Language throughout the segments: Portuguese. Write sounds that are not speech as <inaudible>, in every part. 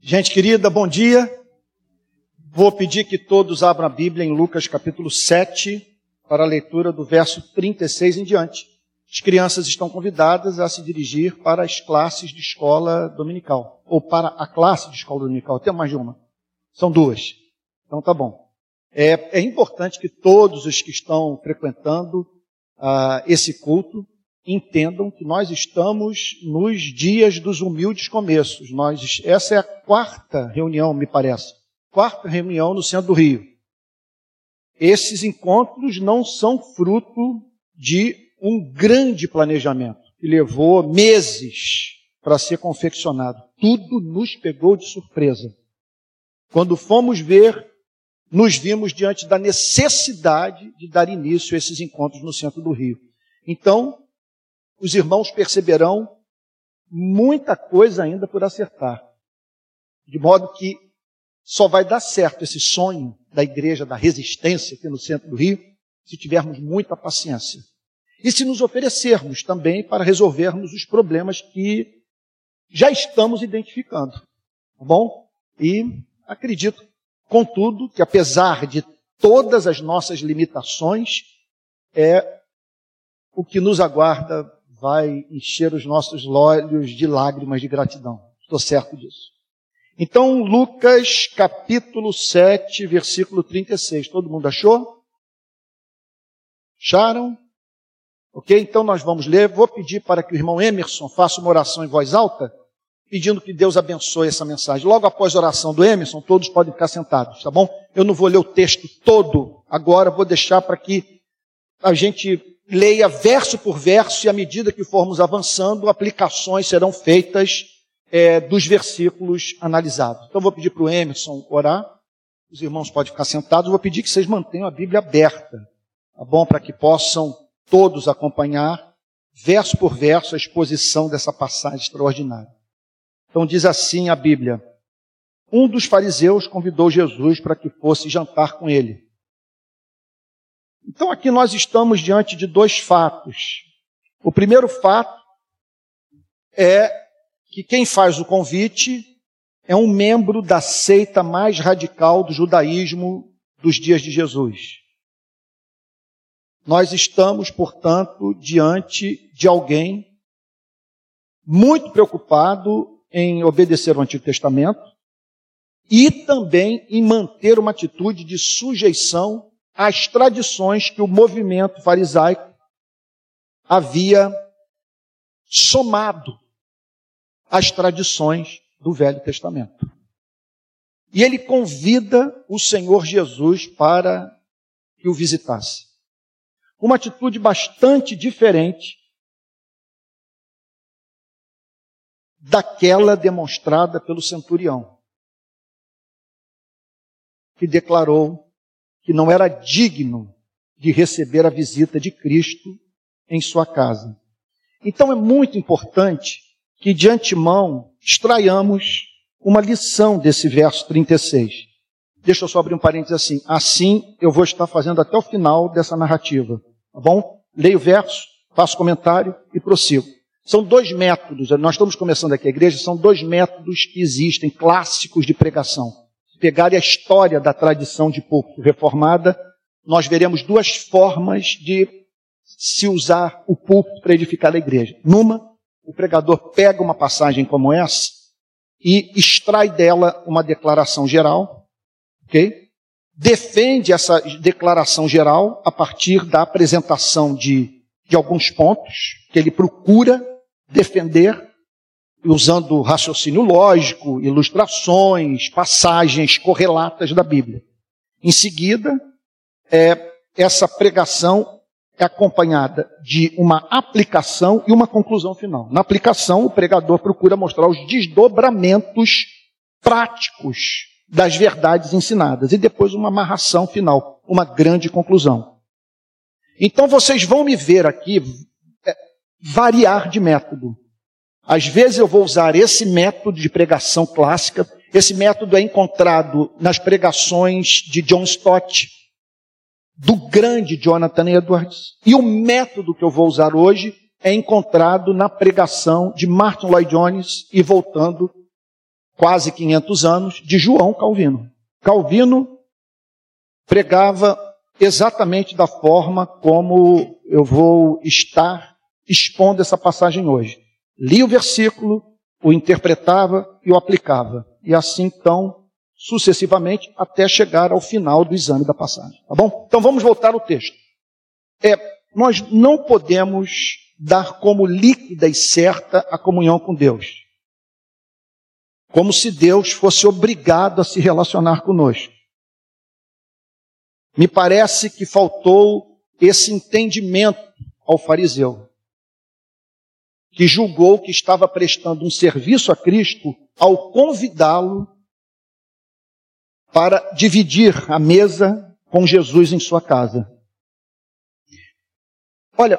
Gente querida, bom dia. Vou pedir que todos abram a Bíblia em Lucas capítulo 7 para a leitura do verso 36 em diante. As crianças estão convidadas a se dirigir para as classes de escola dominical, ou para a classe de escola dominical, tem mais de uma. São duas. Então tá bom. É, é importante que todos os que estão frequentando uh, esse culto entendam que nós estamos nos dias dos humildes começos. Nós, essa é a quarta reunião, me parece. Quarta reunião no centro do Rio. Esses encontros não são fruto de um grande planejamento que levou meses para ser confeccionado. Tudo nos pegou de surpresa. Quando fomos ver, nos vimos diante da necessidade de dar início a esses encontros no centro do Rio. Então, os irmãos perceberão muita coisa ainda por acertar. De modo que só vai dar certo esse sonho da igreja da resistência aqui no centro do Rio se tivermos muita paciência. E se nos oferecermos também para resolvermos os problemas que já estamos identificando. Tá bom? E acredito, contudo, que apesar de todas as nossas limitações, é o que nos aguarda vai encher os nossos olhos de lágrimas de gratidão. Estou certo disso. Então, Lucas capítulo 7, versículo 36. Todo mundo achou? Acharam? Ok? Então nós vamos ler. Vou pedir para que o irmão Emerson faça uma oração em voz alta, pedindo que Deus abençoe essa mensagem. Logo após a oração do Emerson, todos podem ficar sentados, tá bom? Eu não vou ler o texto todo agora, vou deixar para que a gente leia verso por verso e à medida que formos avançando, aplicações serão feitas é, dos versículos analisados. Então vou pedir para o Emerson orar. Os irmãos podem ficar sentados. Vou pedir que vocês mantenham a Bíblia aberta, tá bom? Para que possam todos acompanhar, verso por verso, a exposição dessa passagem extraordinária. Então diz assim a Bíblia: Um dos fariseus convidou Jesus para que fosse jantar com ele. Então aqui nós estamos diante de dois fatos. O primeiro fato é que quem faz o convite é um membro da seita mais radical do judaísmo dos dias de Jesus. Nós estamos, portanto, diante de alguém muito preocupado em obedecer o Antigo Testamento e também em manter uma atitude de sujeição as tradições que o movimento farisaico havia somado às tradições do Velho Testamento. E ele convida o Senhor Jesus para que o visitasse. Uma atitude bastante diferente daquela demonstrada pelo centurião, que declarou que não era digno de receber a visita de Cristo em sua casa. Então é muito importante que de antemão extraiamos uma lição desse verso 36. Deixa eu só abrir um parênteses assim. Assim eu vou estar fazendo até o final dessa narrativa. Tá bom? Leio o verso, faço comentário e prossigo. São dois métodos, nós estamos começando aqui a igreja, são dois métodos que existem, clássicos de pregação pegarem a história da tradição de púlpito reformada, nós veremos duas formas de se usar o púlpito para edificar a igreja. Numa, o pregador pega uma passagem como essa e extrai dela uma declaração geral, ok? Defende essa declaração geral a partir da apresentação de, de alguns pontos que ele procura defender usando raciocínio lógico, ilustrações, passagens correlatas da Bíblia. Em seguida, é, essa pregação é acompanhada de uma aplicação e uma conclusão final. Na aplicação, o pregador procura mostrar os desdobramentos práticos das verdades ensinadas e depois uma amarração final, uma grande conclusão. Então vocês vão me ver aqui é, variar de método. Às vezes eu vou usar esse método de pregação clássica. Esse método é encontrado nas pregações de John Stott, do grande Jonathan Edwards. E o método que eu vou usar hoje é encontrado na pregação de Martin Lloyd Jones e voltando quase 500 anos, de João Calvino. Calvino pregava exatamente da forma como eu vou estar expondo essa passagem hoje. Li o versículo, o interpretava e o aplicava. E assim, então, sucessivamente, até chegar ao final do exame da passagem. Tá bom? Então vamos voltar ao texto. É, nós não podemos dar como líquida e certa a comunhão com Deus. Como se Deus fosse obrigado a se relacionar conosco. Me parece que faltou esse entendimento ao fariseu, que julgou que estava prestando um serviço a Cristo ao convidá-lo para dividir a mesa com Jesus em sua casa. Olha,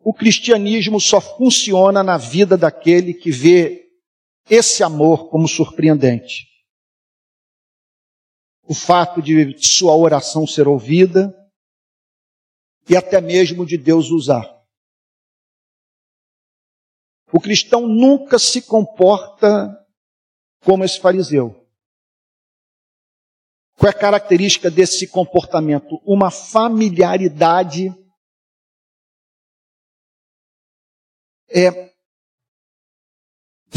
o cristianismo só funciona na vida daquele que vê esse amor como surpreendente. O fato de sua oração ser ouvida e até mesmo de Deus usar. O cristão nunca se comporta como esse fariseu. Qual é a característica desse comportamento? Uma familiaridade é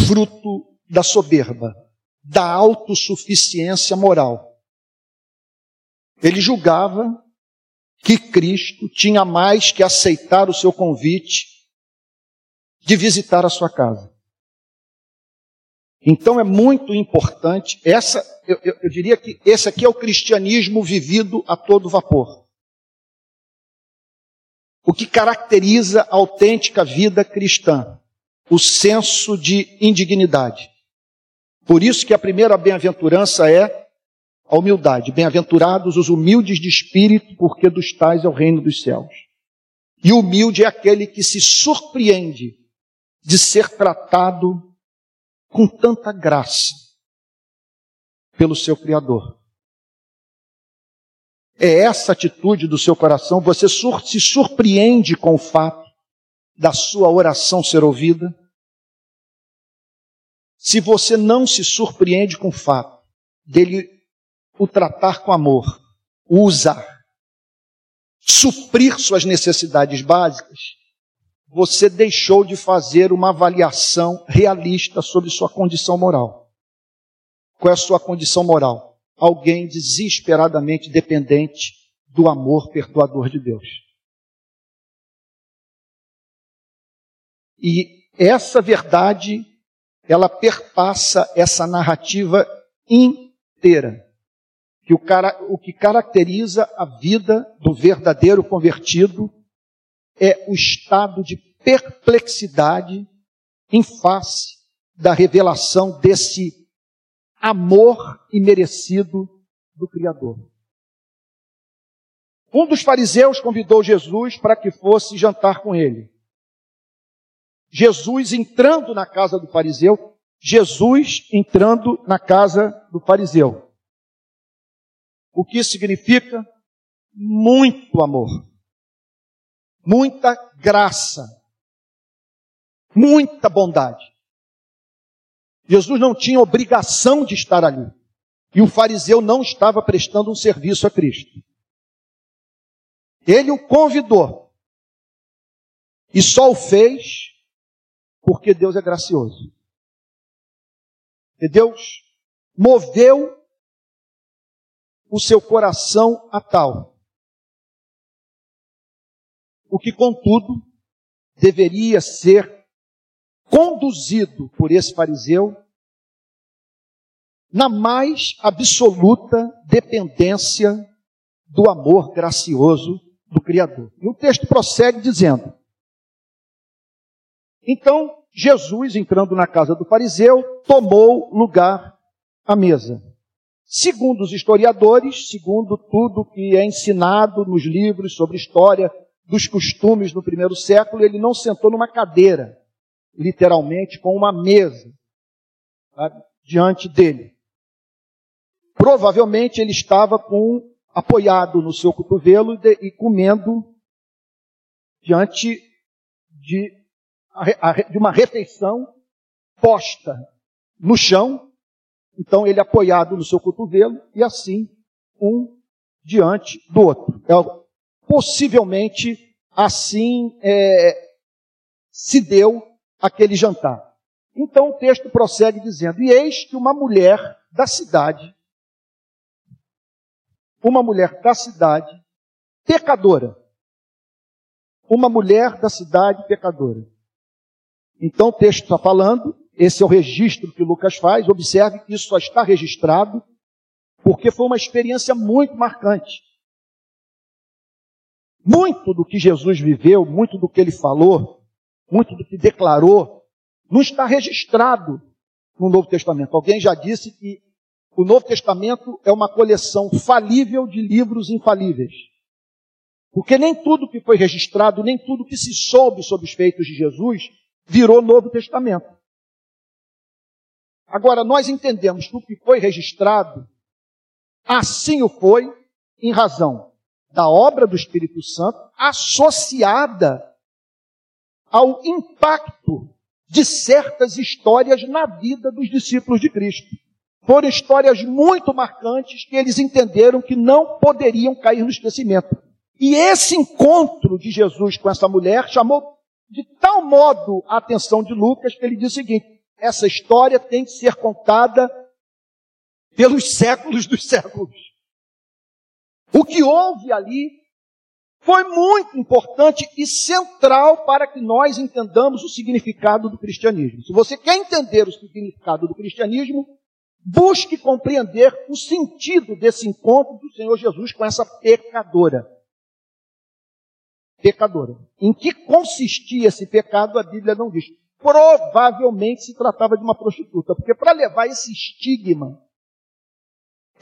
fruto da soberba, da autossuficiência moral. Ele julgava que Cristo tinha mais que aceitar o seu convite de visitar a sua casa. Então é muito importante, essa, eu, eu, eu diria que esse aqui é o cristianismo vivido a todo vapor. O que caracteriza a autêntica vida cristã? O senso de indignidade. Por isso que a primeira bem-aventurança é a humildade. Bem-aventurados os humildes de espírito, porque dos tais é o reino dos céus. E humilde é aquele que se surpreende de ser tratado com tanta graça pelo seu Criador. É essa atitude do seu coração, você se surpreende com o fato da sua oração ser ouvida? Se você não se surpreende com o fato dele o tratar com amor, o usar, suprir suas necessidades básicas, você deixou de fazer uma avaliação realista sobre sua condição moral. Qual é a sua condição moral? Alguém desesperadamente dependente do amor perdoador de Deus. E essa verdade, ela perpassa essa narrativa inteira. Que o, cara, o que caracteriza a vida do verdadeiro convertido é o estado de perplexidade em face da revelação desse amor imerecido do Criador. Um dos fariseus convidou Jesus para que fosse jantar com ele. Jesus entrando na casa do fariseu, Jesus entrando na casa do fariseu. O que significa? Muito amor muita graça, muita bondade. Jesus não tinha obrigação de estar ali. E o fariseu não estava prestando um serviço a Cristo. Ele o convidou. E só o fez porque Deus é gracioso. E Deus moveu o seu coração a tal o que, contudo, deveria ser conduzido por esse fariseu na mais absoluta dependência do amor gracioso do Criador. E o texto prossegue dizendo: Então Jesus, entrando na casa do fariseu, tomou lugar à mesa. Segundo os historiadores, segundo tudo que é ensinado nos livros sobre história dos costumes no primeiro século, ele não sentou numa cadeira, literalmente, com uma mesa tá, diante dele. Provavelmente ele estava com apoiado no seu cotovelo de, e comendo diante de, de uma refeição posta no chão Então ele apoiado no seu cotovelo e assim um diante do outro. É, possivelmente assim é, se deu aquele jantar. Então o texto prossegue dizendo: E eis que uma mulher da cidade, uma mulher da cidade, pecadora, uma mulher da cidade pecadora. Então o texto está falando, esse é o registro que Lucas faz, observe que isso só está registrado porque foi uma experiência muito marcante. Muito do que Jesus viveu, muito do que ele falou, muito do que declarou, não está registrado no Novo Testamento. Alguém já disse que o Novo Testamento é uma coleção falível de livros infalíveis. Porque nem tudo que foi registrado, nem tudo que se soube sobre os feitos de Jesus virou Novo Testamento. Agora, nós entendemos que o que foi registrado, assim o foi, em razão da obra do Espírito Santo, associada ao impacto de certas histórias na vida dos discípulos de Cristo. Foram histórias muito marcantes que eles entenderam que não poderiam cair no esquecimento. E esse encontro de Jesus com essa mulher chamou de tal modo a atenção de Lucas que ele diz o seguinte: essa história tem que ser contada pelos séculos dos séculos. O que houve ali foi muito importante e central para que nós entendamos o significado do cristianismo. Se você quer entender o significado do cristianismo, busque compreender o sentido desse encontro do Senhor Jesus com essa pecadora. Pecadora. Em que consistia esse pecado, a Bíblia não diz. Provavelmente se tratava de uma prostituta, porque para levar esse estigma,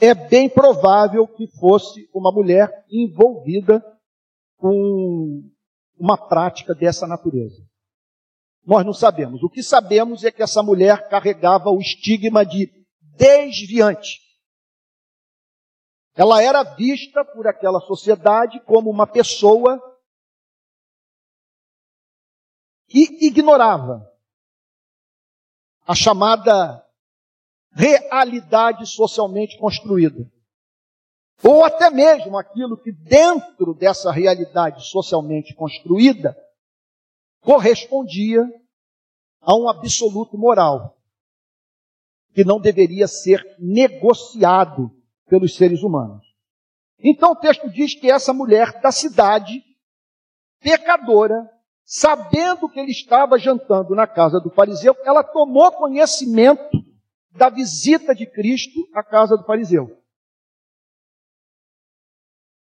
é bem provável que fosse uma mulher envolvida com uma prática dessa natureza. Nós não sabemos. O que sabemos é que essa mulher carregava o estigma de desviante. Ela era vista por aquela sociedade como uma pessoa que ignorava a chamada realidade socialmente construída. Ou até mesmo aquilo que dentro dessa realidade socialmente construída correspondia a um absoluto moral que não deveria ser negociado pelos seres humanos. Então o texto diz que essa mulher da cidade, pecadora, sabendo que ele estava jantando na casa do fariseu, ela tomou conhecimento da visita de Cristo à casa do fariseu.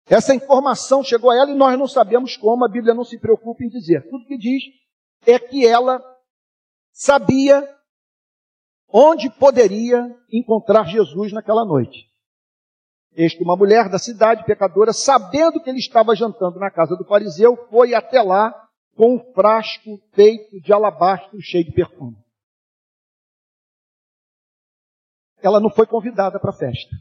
Essa informação chegou a ela e nós não sabemos como, a Bíblia não se preocupa em dizer. Tudo que diz é que ela sabia onde poderia encontrar Jesus naquela noite. Este, uma mulher da cidade, pecadora, sabendo que ele estava jantando na casa do fariseu, foi até lá com um frasco feito de alabastro cheio de perfume. Ela não foi convidada para a festa.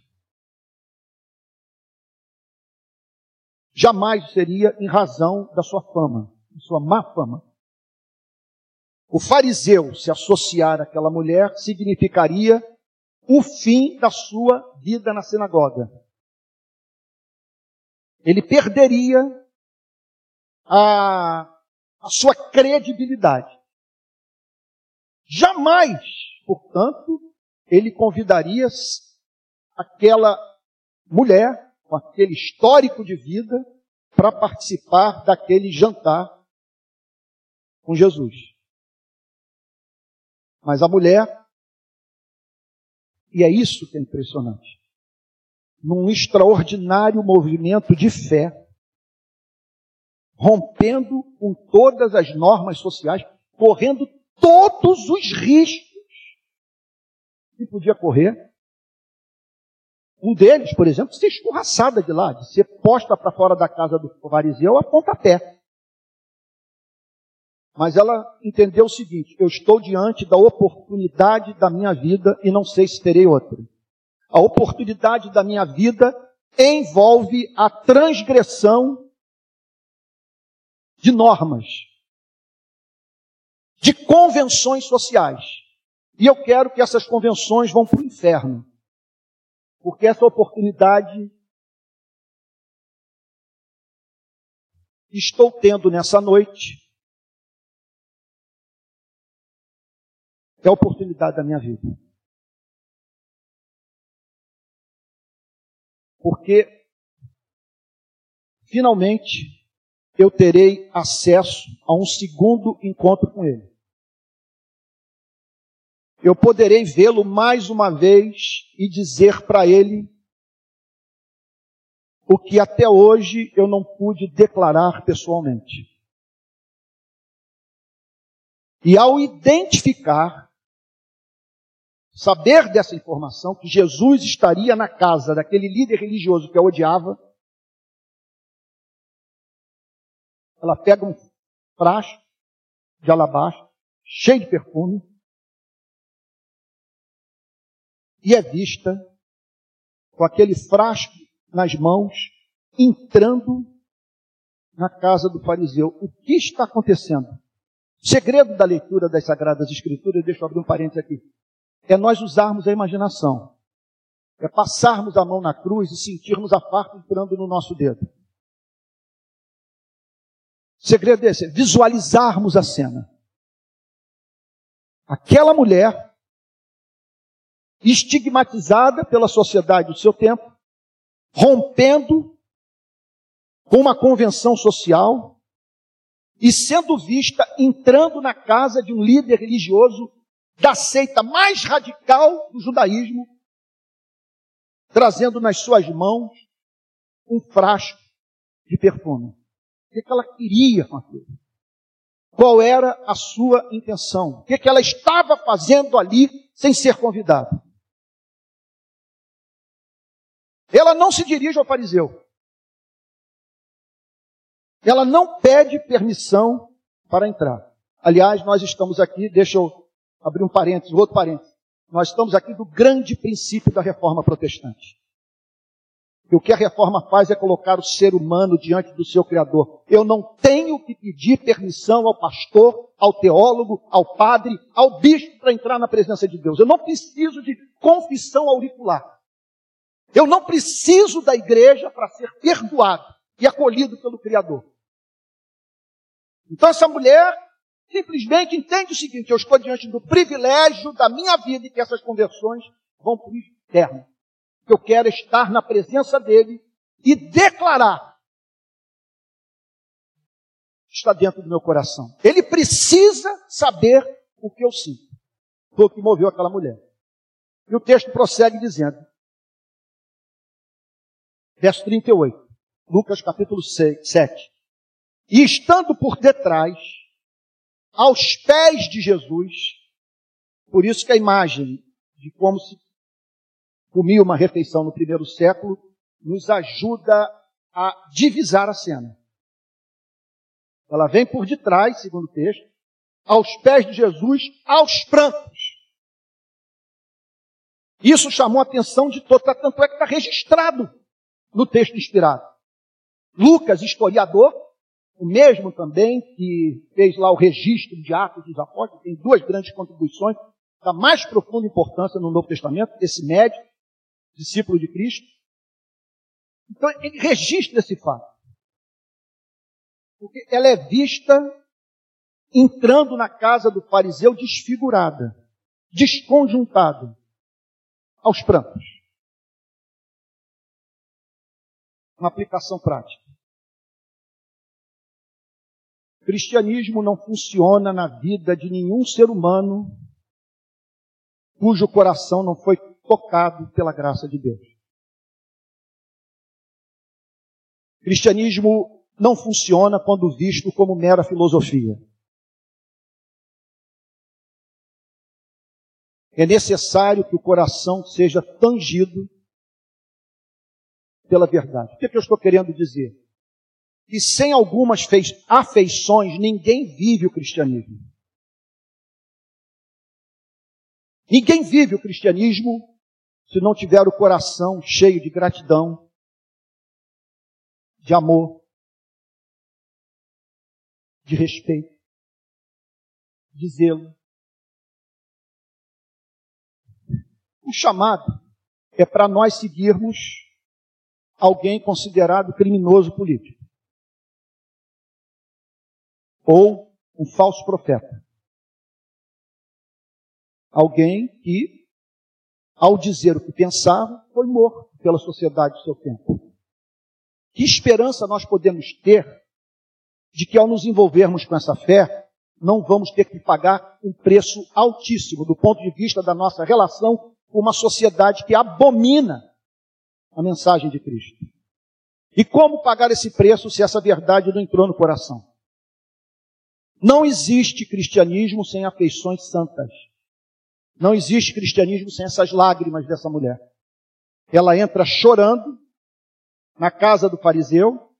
jamais seria em razão da sua fama, da sua má fama. O fariseu se associar àquela mulher significaria o fim da sua vida na sinagoga. Ele perderia a, a sua credibilidade. Jamais, portanto, ele convidaria aquela mulher com aquele histórico de vida para participar daquele jantar com Jesus. Mas a mulher, e é isso que é impressionante, num extraordinário movimento de fé, rompendo com todas as normas sociais, correndo todos os riscos que podia correr, um deles, por exemplo, ser escorraçada de lá, de ser posta para fora da casa do fariseu a pontapé. Mas ela entendeu o seguinte: eu estou diante da oportunidade da minha vida e não sei se terei outra. A oportunidade da minha vida envolve a transgressão de normas, de convenções sociais. E eu quero que essas convenções vão para o inferno. Porque essa oportunidade estou tendo nessa noite é a oportunidade da minha vida. Porque finalmente eu terei acesso a um segundo encontro com Ele. Eu poderei vê-lo mais uma vez e dizer para Ele o que até hoje eu não pude declarar pessoalmente. E ao identificar, saber dessa informação, que Jesus estaria na casa daquele líder religioso que a odiava, ela pega um frasco de alabastro, cheio de perfume, e é vista com aquele frasco nas mãos, entrando na casa do fariseu. O que está acontecendo? Segredo da leitura das Sagradas Escrituras, deixa eu abrir um parênteses aqui, é nós usarmos a imaginação. É passarmos a mão na cruz e sentirmos a parte entrando no nosso dedo. O segredo é esse, é visualizarmos a cena. Aquela mulher, estigmatizada pela sociedade do seu tempo, rompendo com uma convenção social e sendo vista entrando na casa de um líder religioso da seita mais radical do judaísmo, trazendo nas suas mãos um frasco de perfume. O que ela queria com aquilo? Qual era a sua intenção? O que ela estava fazendo ali sem ser convidada? Ela não se dirige ao fariseu. Ela não pede permissão para entrar. Aliás, nós estamos aqui, deixa eu abrir um parênteses, outro parênteses. Nós estamos aqui do grande princípio da reforma protestante. E o que a reforma faz é colocar o ser humano diante do seu Criador. Eu não tenho que pedir permissão ao pastor, ao teólogo, ao padre, ao bispo para entrar na presença de Deus. Eu não preciso de confissão auricular. Eu não preciso da igreja para ser perdoado e acolhido pelo Criador. Então essa mulher simplesmente entende o seguinte: eu estou diante do privilégio da minha vida e que essas conversões vão para o eterno. Eu quero estar na presença dele e declarar está dentro do meu coração. Ele precisa saber o que eu sinto. Foi o que moveu aquela mulher. E o texto prossegue dizendo: verso 38. Lucas capítulo 6, 7. E estando por detrás, aos pés de Jesus, por isso que a imagem de como se comia uma refeição no primeiro século nos ajuda a divisar a cena. Ela vem por detrás, segundo o texto, aos pés de Jesus, aos prantos. Isso chamou a atenção de todos, tanto é que está registrado no texto inspirado. Lucas, historiador, o mesmo também que fez lá o registro de Atos dos Apóstolos, tem duas grandes contribuições da mais profunda importância no Novo Testamento, esse médico, discípulo de Cristo. Então ele registra esse fato. Porque ela é vista entrando na casa do fariseu desfigurada, desconjuntada, aos prantos. Uma aplicação prática. O cristianismo não funciona na vida de nenhum ser humano cujo coração não foi tocado pela graça de Deus. O cristianismo não funciona quando visto como mera filosofia. É necessário que o coração seja tangido pela verdade. O que, é que eu estou querendo dizer? Que sem algumas afeições ninguém vive o cristianismo. Ninguém vive o cristianismo se não tiver o coração cheio de gratidão, de amor, de respeito, de zelo. O chamado é para nós seguirmos alguém considerado criminoso político. Ou um falso profeta. Alguém que, ao dizer o que pensava, foi morto pela sociedade do seu tempo. Que esperança nós podemos ter de que ao nos envolvermos com essa fé, não vamos ter que pagar um preço altíssimo do ponto de vista da nossa relação com uma sociedade que abomina a mensagem de Cristo. E como pagar esse preço se essa verdade não entrou no coração? Não existe cristianismo sem afeições santas. Não existe cristianismo sem essas lágrimas dessa mulher. Ela entra chorando na casa do fariseu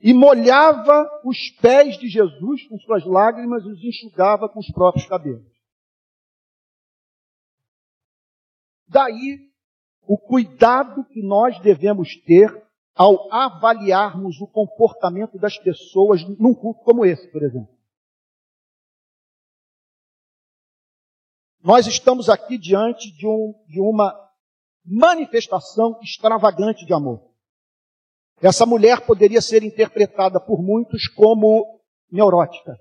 e molhava os pés de Jesus com suas lágrimas e os enxugava com os próprios cabelos. Daí o cuidado que nós devemos ter ao avaliarmos o comportamento das pessoas num culto como esse, por exemplo. Nós estamos aqui diante de, um, de uma manifestação extravagante de amor. Essa mulher poderia ser interpretada por muitos como neurótica.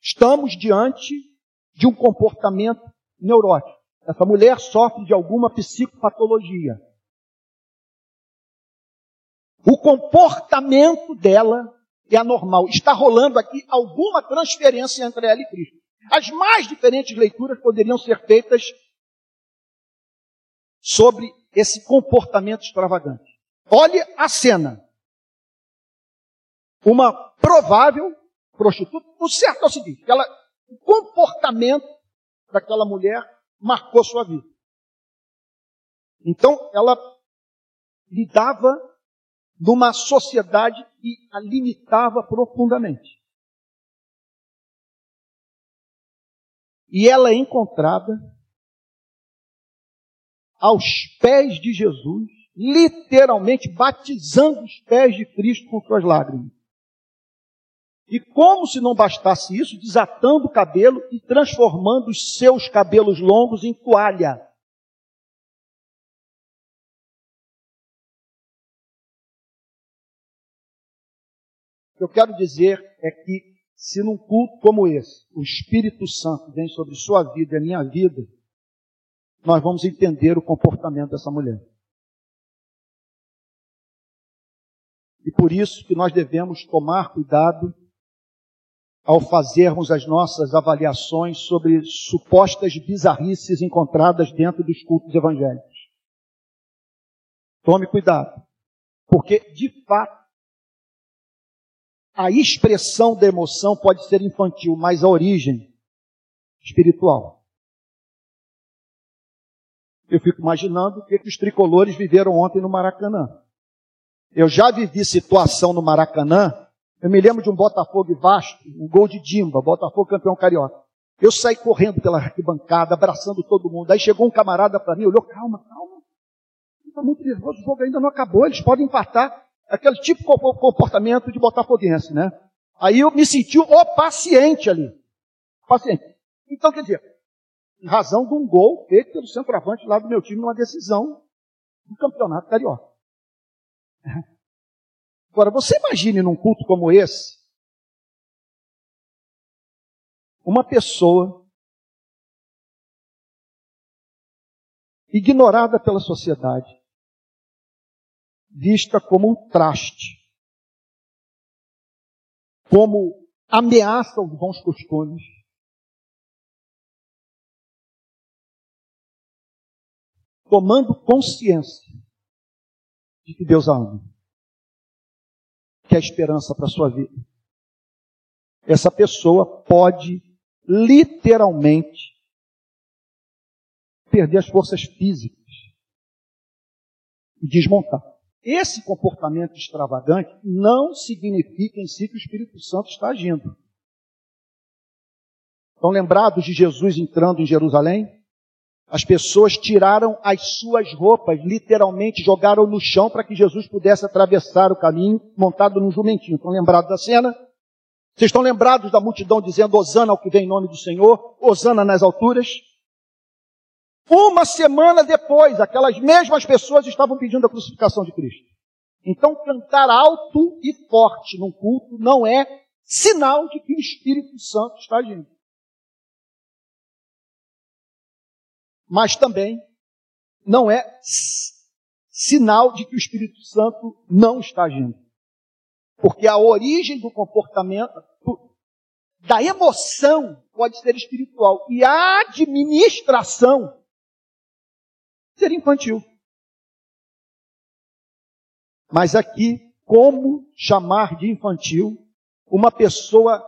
Estamos diante de um comportamento neurótico. Essa mulher sofre de alguma psicopatologia. O comportamento dela é anormal. Está rolando aqui alguma transferência entre ela e Cristo. As mais diferentes leituras poderiam ser feitas sobre esse comportamento extravagante. Olhe a cena. Uma provável prostituta. O certo é o seguinte: ela, o comportamento daquela mulher marcou sua vida. Então, ela lidava numa sociedade que a limitava profundamente. E ela é encontrada aos pés de Jesus, literalmente batizando os pés de Cristo com suas lágrimas. E como se não bastasse isso, desatando o cabelo e transformando os seus cabelos longos em toalha. O que eu quero dizer é que, se num culto como esse, o Espírito Santo vem sobre sua vida e a minha vida, nós vamos entender o comportamento dessa mulher. E por isso que nós devemos tomar cuidado ao fazermos as nossas avaliações sobre supostas bizarrices encontradas dentro dos cultos evangélicos. Tome cuidado, porque de fato a expressão da emoção pode ser infantil, mas a origem espiritual. Eu fico imaginando o que, que os tricolores viveram ontem no Maracanã. Eu já vivi situação no Maracanã. Eu me lembro de um Botafogo e Vasco, um gol de Dimba, Botafogo campeão carioca. Eu saí correndo pela arquibancada, abraçando todo mundo. Aí chegou um camarada para mim, olhou, calma, calma. Está muito nervoso, o jogo ainda não acabou, eles podem empatar aquele tipo de comportamento de botafoguense, né? Aí eu me senti o paciente ali. Paciente. Então, quer dizer, em razão de um gol feito pelo centroavante lá do meu time numa decisão do campeonato carioca. Agora, você imagine num culto como esse, uma pessoa ignorada pela sociedade, vista como um traste, como ameaça aos bons costumes. Tomando consciência de que Deus a ama, que é a esperança para a sua vida. Essa pessoa pode literalmente perder as forças físicas e desmontar. Esse comportamento extravagante não significa em si que o Espírito Santo está agindo. Estão lembrados de Jesus entrando em Jerusalém? As pessoas tiraram as suas roupas, literalmente jogaram no chão para que Jesus pudesse atravessar o caminho montado num jumentinho. Estão lembrados da cena? Vocês estão lembrados da multidão dizendo Osana ao que vem em nome do Senhor? Osana nas alturas? Uma semana depois, aquelas mesmas pessoas estavam pedindo a crucificação de Cristo. Então, cantar alto e forte num culto não é sinal de que o Espírito Santo está agindo. Mas também não é sinal de que o Espírito Santo não está agindo. Porque a origem do comportamento, da emoção, pode ser espiritual. E a administração ser infantil. Mas aqui, como chamar de infantil uma pessoa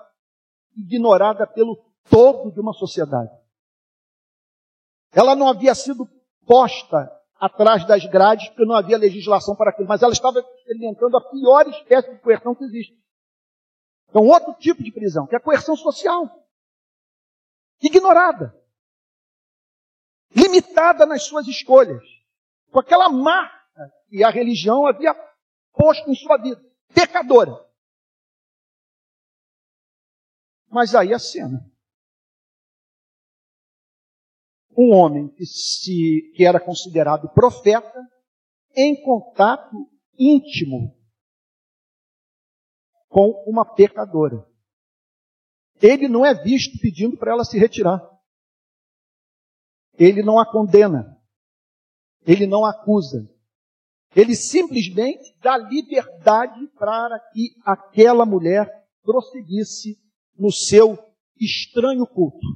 ignorada pelo todo de uma sociedade? Ela não havia sido posta atrás das grades, porque não havia legislação para aquilo, mas ela estava experimentando a pior espécie de coerção que existe. Então, outro tipo de prisão, que é a coerção social. Ignorada limitada nas suas escolhas, com aquela marca que a religião havia posto em sua vida, pecadora. Mas aí a cena. Um homem que, se, que era considerado profeta, em contato íntimo com uma pecadora. Ele não é visto pedindo para ela se retirar. Ele não a condena. Ele não acusa. Ele simplesmente dá liberdade para que aquela mulher prosseguisse no seu estranho culto,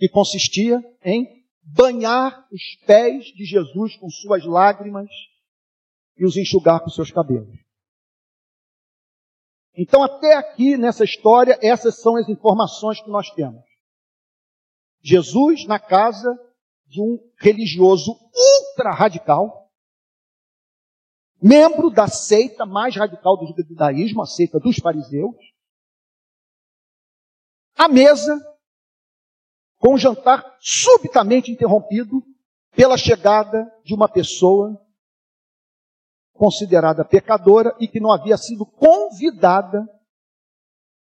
que consistia em banhar os pés de Jesus com suas lágrimas e os enxugar com seus cabelos. Então, até aqui nessa história, essas são as informações que nós temos. Jesus na casa de um religioso ultra radical, membro da seita mais radical do judaísmo, a seita dos fariseus, à mesa, com o jantar subitamente interrompido pela chegada de uma pessoa considerada pecadora e que não havia sido convidada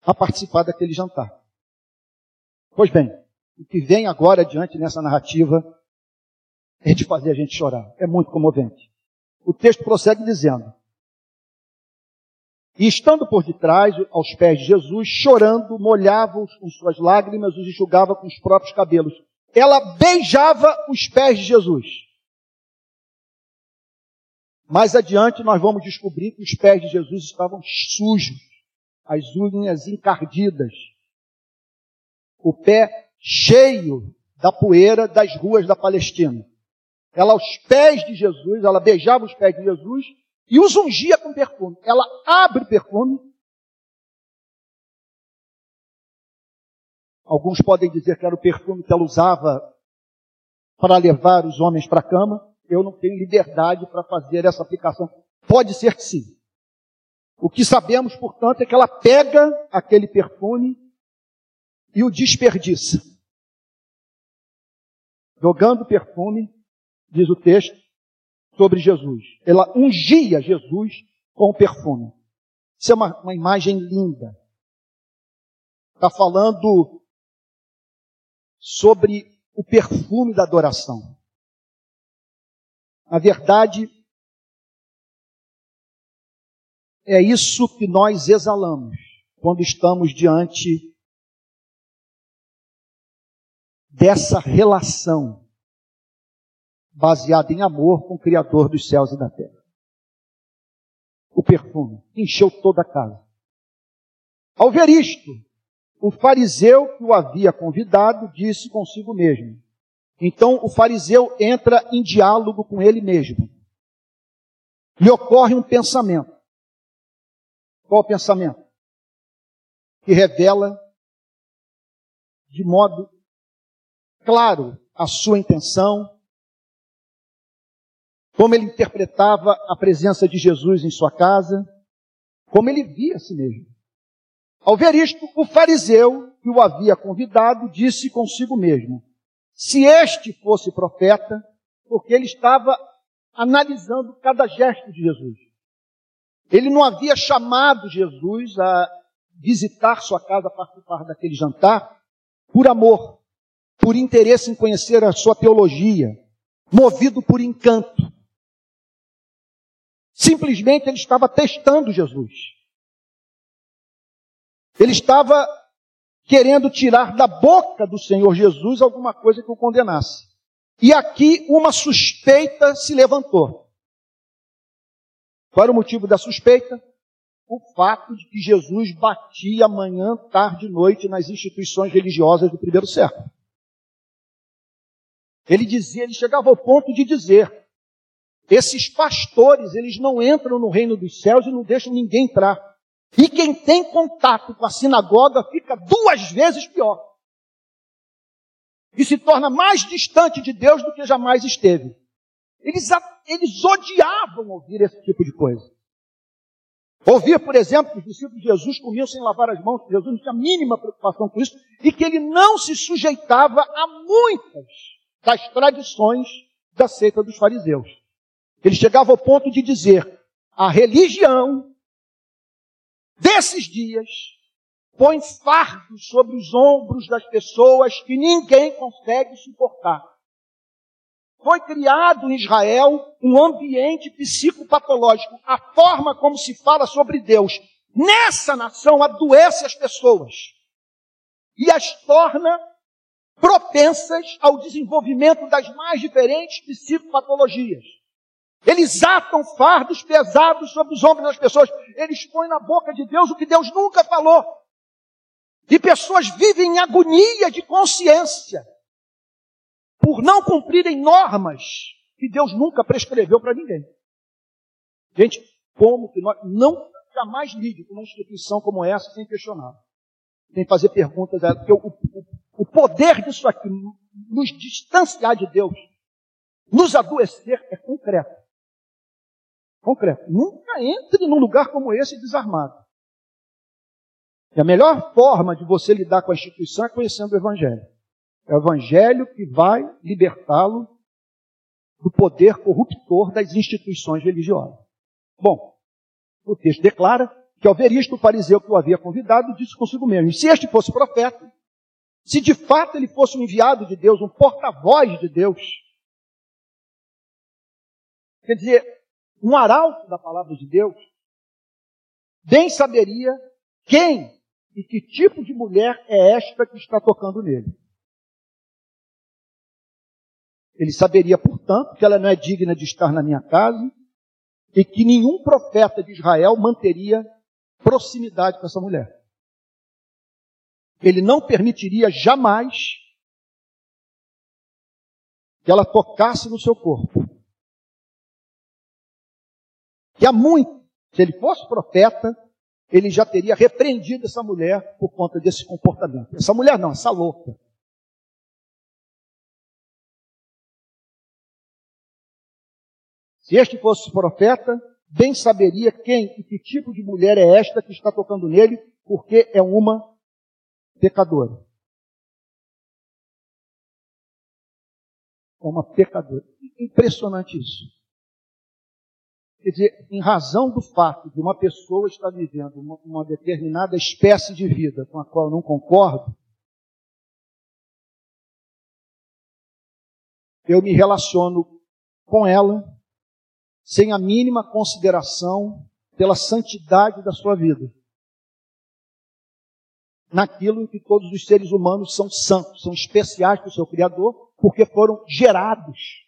a participar daquele jantar. Pois bem, o que vem agora adiante nessa narrativa é de fazer a gente chorar. É muito comovente. O texto prossegue dizendo: E estando por detrás, aos pés de Jesus, chorando, molhava-os com suas lágrimas, os enxugava com os próprios cabelos. Ela beijava os pés de Jesus. Mais adiante, nós vamos descobrir que os pés de Jesus estavam sujos, as unhas encardidas, o pé cheio da poeira das ruas da Palestina. Ela aos pés de Jesus, ela beijava os pés de Jesus e os ungia com perfume. Ela abre perfume. Alguns podem dizer que era o perfume que ela usava para levar os homens para a cama. Eu não tenho liberdade para fazer essa aplicação. Pode ser que sim. O que sabemos, portanto, é que ela pega aquele perfume e o desperdiça. Jogando perfume, diz o texto, sobre Jesus. Ela ungia Jesus com perfume. Isso é uma, uma imagem linda. Está falando sobre o perfume da adoração. Na verdade, é isso que nós exalamos quando estamos diante dessa relação baseada em amor com o Criador dos céus e da terra. O perfume encheu toda a casa. Ao ver isto, o fariseu que o havia convidado disse consigo mesmo. Então o fariseu entra em diálogo com ele mesmo. Lhe ocorre um pensamento. Qual o pensamento? Que revela de modo claro a sua intenção, como ele interpretava a presença de Jesus em sua casa, como ele via a si mesmo. Ao ver isto, o fariseu que o havia convidado disse consigo mesmo: se este fosse profeta, porque ele estava analisando cada gesto de Jesus. Ele não havia chamado Jesus a visitar sua casa, participar daquele jantar, por amor, por interesse em conhecer a sua teologia, movido por encanto. Simplesmente ele estava testando Jesus. Ele estava querendo tirar da boca do Senhor Jesus alguma coisa que o condenasse. E aqui uma suspeita se levantou. Qual era o motivo da suspeita? O fato de que Jesus batia manhã, tarde e noite nas instituições religiosas do primeiro século. Ele dizia, ele chegava ao ponto de dizer: esses pastores, eles não entram no reino dos céus e não deixam ninguém entrar. E quem tem contato com a sinagoga fica duas vezes pior. E se torna mais distante de Deus do que jamais esteve. Eles, eles odiavam ouvir esse tipo de coisa. Ouvir, por exemplo, que os discípulos de Jesus comiam sem lavar as mãos, Jesus não tinha a mínima preocupação com isso, e que ele não se sujeitava a muitas das tradições da seita dos fariseus. Ele chegava ao ponto de dizer: a religião desses dias põe fardos sobre os ombros das pessoas que ninguém consegue suportar. Foi criado em Israel um ambiente psicopatológico. A forma como se fala sobre Deus nessa nação adoece as pessoas e as torna propensas ao desenvolvimento das mais diferentes psicopatologias. Eles atam fardos pesados sobre os ombros das pessoas. Eles põem na boca de Deus o que Deus nunca falou. E pessoas vivem em agonia de consciência por não cumprirem normas que Deus nunca prescreveu para ninguém. Gente, como que nós não jamais lide com uma instituição como essa sem questionar? Sem fazer perguntas, porque o, o, o poder disso aqui, nos distanciar de Deus, nos adoecer, é concreto concreto. Nunca entre num lugar como esse desarmado. E a melhor forma de você lidar com a instituição é conhecendo o Evangelho. É o Evangelho que vai libertá-lo do poder corruptor das instituições religiosas. Bom, o texto declara que ao ver isto, o fariseu que o havia convidado disse consigo mesmo: se este fosse profeta, se de fato ele fosse um enviado de Deus, um porta-voz de Deus, quer dizer, um arauto da palavra de Deus, bem saberia quem e que tipo de mulher é esta que está tocando nele. Ele saberia, portanto, que ela não é digna de estar na minha casa e que nenhum profeta de Israel manteria proximidade com essa mulher. Ele não permitiria jamais que ela tocasse no seu corpo. Que há muito, se ele fosse profeta, ele já teria repreendido essa mulher por conta desse comportamento. Essa mulher não, essa louca. Se este fosse profeta, bem saberia quem e que tipo de mulher é esta que está tocando nele, porque é uma pecadora. Uma pecadora. Impressionante isso. Quer dizer, em razão do fato de uma pessoa estar vivendo uma, uma determinada espécie de vida com a qual eu não concordo, eu me relaciono com ela sem a mínima consideração pela santidade da sua vida. Naquilo em que todos os seres humanos são santos, são especiais para o seu Criador, porque foram gerados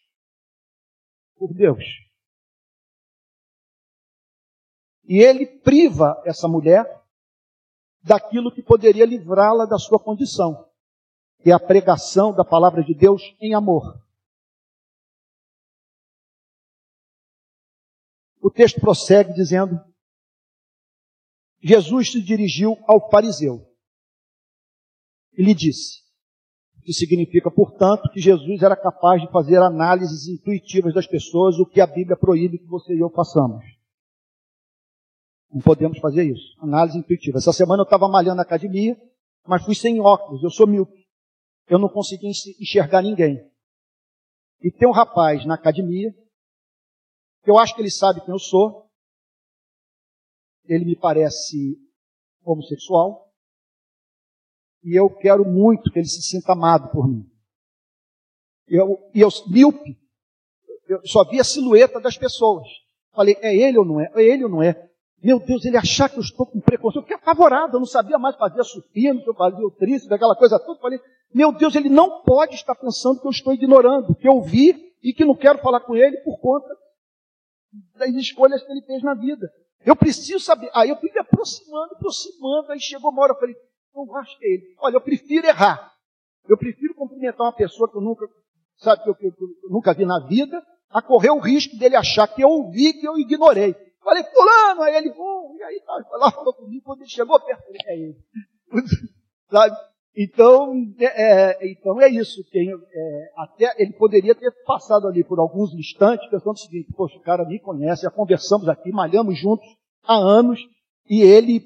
por Deus. E ele priva essa mulher daquilo que poderia livrá-la da sua condição, que é a pregação da palavra de Deus em amor. O texto prossegue dizendo: Jesus se dirigiu ao fariseu e lhe disse, que significa, portanto, que Jesus era capaz de fazer análises intuitivas das pessoas, o que a Bíblia proíbe que você e eu façamos. Não podemos fazer isso. Análise intuitiva. Essa semana eu estava malhando na academia, mas fui sem óculos. Eu sou míope. Eu não consegui enxergar ninguém. E tem um rapaz na academia, que eu acho que ele sabe quem eu sou. Ele me parece homossexual. E eu quero muito que ele se sinta amado por mim. Eu, e eu, míope, eu só via a silhueta das pessoas. Falei, é ele ou não é? É ele ou não é? Meu Deus, ele achar que eu estou com preconceito. Eu fiquei apavorado, eu não sabia mais fazer supino, que eu fazia o tríceps, aquela coisa toda. Falei, meu Deus, ele não pode estar pensando que eu estou ignorando, que eu vi e que não quero falar com ele por conta das escolhas que ele fez na vida. Eu preciso saber. Aí eu fui me aproximando, aproximando, aí chegou uma hora, eu falei, não acho que é ele. Olha, eu prefiro errar. Eu prefiro cumprimentar uma pessoa que eu nunca, sabe, que eu, que eu, que eu nunca vi na vida, a correr o risco dele achar que eu ouvi, que eu ignorei. Falei, fulano, aí ele, oh, e aí tá, lá falou comigo, quando ele chegou perto, ele, é ele. Sabe? Então, é, é, então é isso. Tem, é, até ele poderia ter passado ali por alguns instantes, pensando o seguinte, poxa, o cara me conhece, já conversamos aqui, malhamos juntos há anos, e ele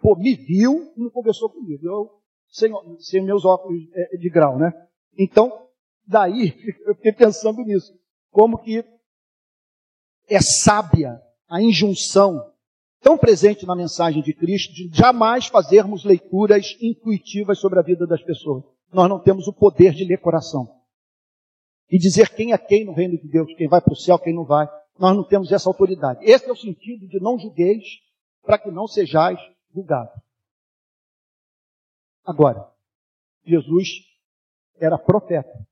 pô, me viu e não conversou comigo. Eu, sem, sem meus óculos é, de grau, né? Então, daí, <laughs> eu fiquei pensando nisso. Como que é sábia a injunção tão presente na mensagem de Cristo de jamais fazermos leituras intuitivas sobre a vida das pessoas. Nós não temos o poder de ler coração. E dizer quem é quem no reino de Deus, quem vai para o céu, quem não vai. Nós não temos essa autoridade. Esse é o sentido de não julgueis, para que não sejais julgados. Agora, Jesus era profeta.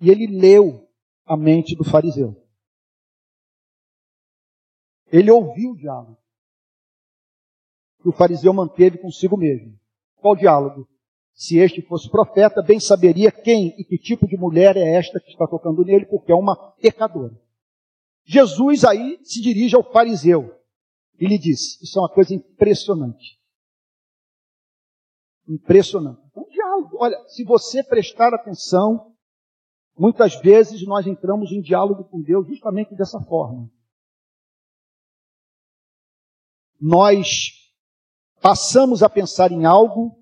E ele leu a mente do fariseu. Ele ouviu o diálogo que o fariseu manteve consigo mesmo. Qual diálogo? Se este fosse profeta, bem saberia quem e que tipo de mulher é esta que está tocando nele, porque é uma pecadora. Jesus aí se dirige ao fariseu e lhe disse: Isso é uma coisa impressionante. Impressionante. Um diálogo. Olha, se você prestar atenção, muitas vezes nós entramos em diálogo com Deus justamente dessa forma. Nós passamos a pensar em algo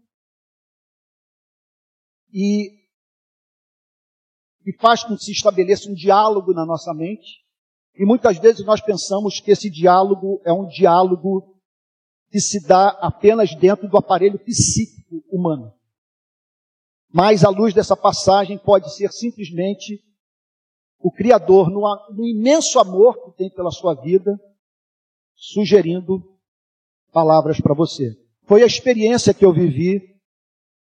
e, e faz com que se estabeleça um diálogo na nossa mente. E muitas vezes nós pensamos que esse diálogo é um diálogo que se dá apenas dentro do aparelho psíquico humano. Mas, à luz dessa passagem, pode ser simplesmente o Criador, no, no imenso amor que tem pela sua vida, sugerindo palavras para você. Foi a experiência que eu vivi,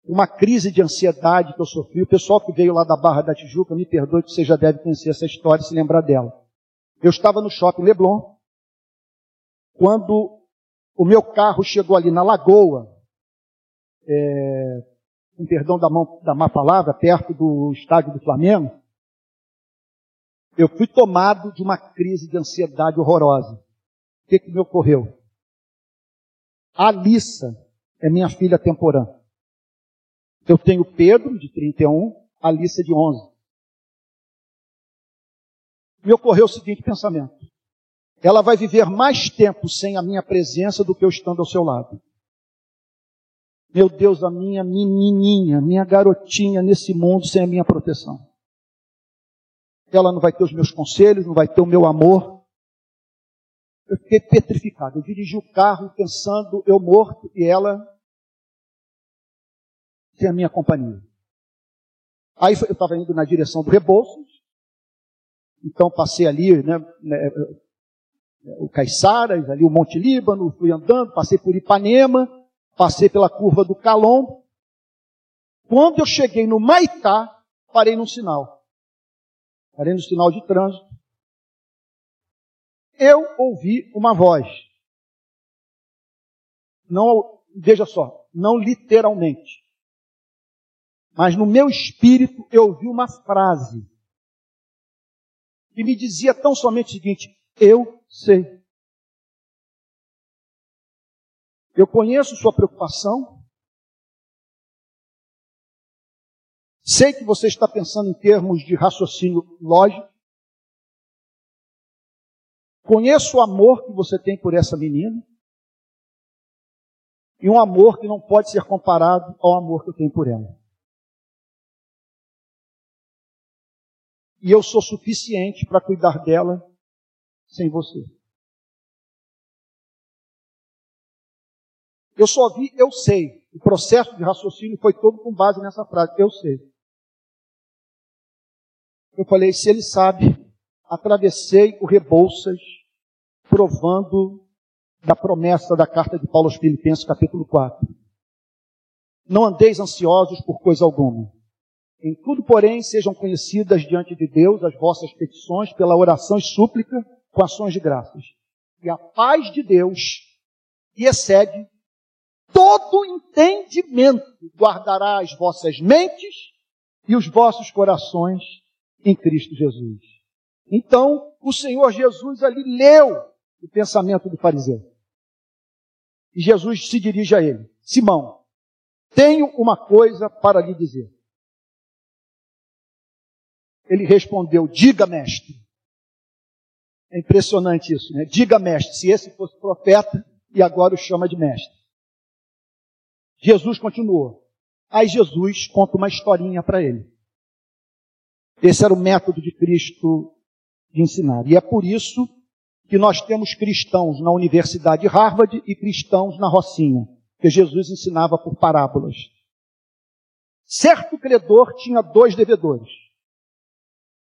uma crise de ansiedade que eu sofri. O pessoal que veio lá da Barra da Tijuca, me perdoe que você já deve conhecer essa história e se lembrar dela. Eu estava no shopping Leblon, quando o meu carro chegou ali na lagoa, é, com perdão da, mão, da má palavra, perto do estádio do Flamengo, eu fui tomado de uma crise de ansiedade horrorosa. O que, que me ocorreu? Alissa é minha filha temporã. Eu tenho Pedro, de 31, Alissa, de 11. Me ocorreu o seguinte pensamento. Ela vai viver mais tempo sem a minha presença do que eu estando ao seu lado. Meu Deus, a minha menininha, minha garotinha nesse mundo sem a minha proteção. Ela não vai ter os meus conselhos, não vai ter o meu amor, eu fiquei petrificado. Eu dirigi o carro pensando eu morto e ela sem a minha companhia. Aí eu estava indo na direção do Rebouças, então passei ali, né, né, o Caiçaras, ali o Monte Líbano, fui andando, passei por Ipanema, passei pela curva do Calom. Quando eu cheguei no Maitá, parei num sinal. Parei no sinal de trânsito eu ouvi uma voz. Não, veja só, não literalmente. Mas no meu espírito eu ouvi uma frase que me dizia tão somente o seguinte: eu sei. Eu conheço sua preocupação. Sei que você está pensando em termos de raciocínio lógico. Conheço o amor que você tem por essa menina. E um amor que não pode ser comparado ao amor que eu tenho por ela. E eu sou suficiente para cuidar dela sem você. Eu só vi, eu sei. O processo de raciocínio foi todo com base nessa frase, eu sei. Eu falei, se ele sabe, atravessei o Rebouças, provando da promessa da carta de Paulo aos Filipenses, capítulo 4. Não andeis ansiosos por coisa alguma. Em tudo, porém, sejam conhecidas diante de Deus as vossas petições pela oração e súplica com ações de graças. E a paz de Deus, que excede todo entendimento, guardará as vossas mentes e os vossos corações em Cristo Jesus. Então, o Senhor Jesus ali leu o pensamento do fariseu. E Jesus se dirige a ele: Simão, tenho uma coisa para lhe dizer. Ele respondeu: Diga, mestre. É impressionante isso, né? Diga, mestre, se esse fosse profeta e agora o chama de mestre. Jesus continuou. Aí Jesus conta uma historinha para ele. Esse era o método de Cristo de ensinar. E é por isso que nós temos cristãos na Universidade de Harvard e cristãos na Rocinha, que Jesus ensinava por parábolas. Certo credor tinha dois devedores.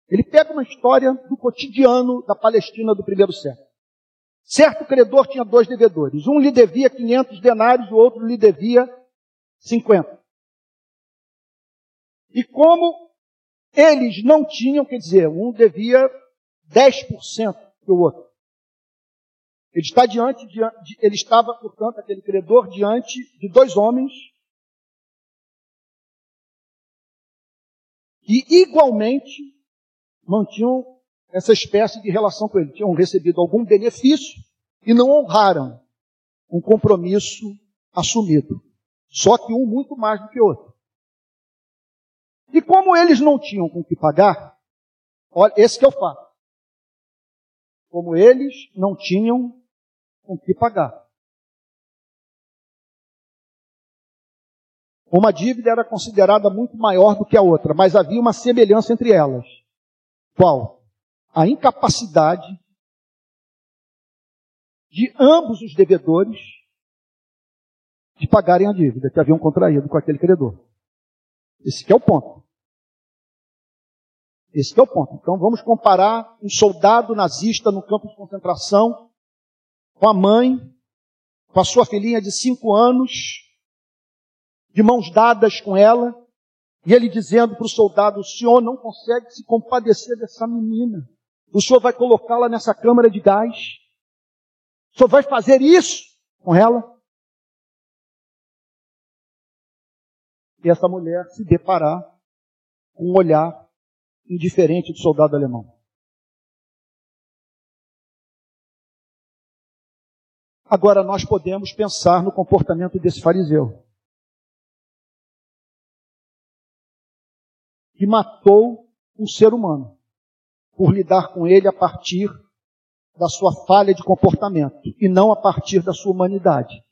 Ele pega uma história do cotidiano da Palestina do primeiro século. Certo credor tinha dois devedores. Um lhe devia 500 denários, o outro lhe devia 50. E como eles não tinham, quer dizer, um devia 10% do outro. Ele está diante de, ele estava, portanto, aquele credor diante de dois homens que igualmente mantinham essa espécie de relação com ele. Tinham recebido algum benefício e não honraram um compromisso assumido. Só que um muito mais do que o outro. E como eles não tinham com que pagar, olha, esse é o fato. Como eles não tinham com que pagar. Uma dívida era considerada muito maior do que a outra, mas havia uma semelhança entre elas. Qual? A incapacidade de ambos os devedores de pagarem a dívida que haviam contraído com aquele credor. Esse é o ponto. Esse é o ponto. Então vamos comparar um soldado nazista no campo de concentração com a mãe, com a sua filhinha de cinco anos, de mãos dadas com ela, e ele dizendo para o soldado: o senhor não consegue se compadecer dessa menina. O senhor vai colocá-la nessa câmara de gás. O senhor vai fazer isso com ela? E essa mulher se deparar com um olhar indiferente do soldado alemão. Agora nós podemos pensar no comportamento desse fariseu. Que matou um ser humano por lidar com ele a partir da sua falha de comportamento e não a partir da sua humanidade.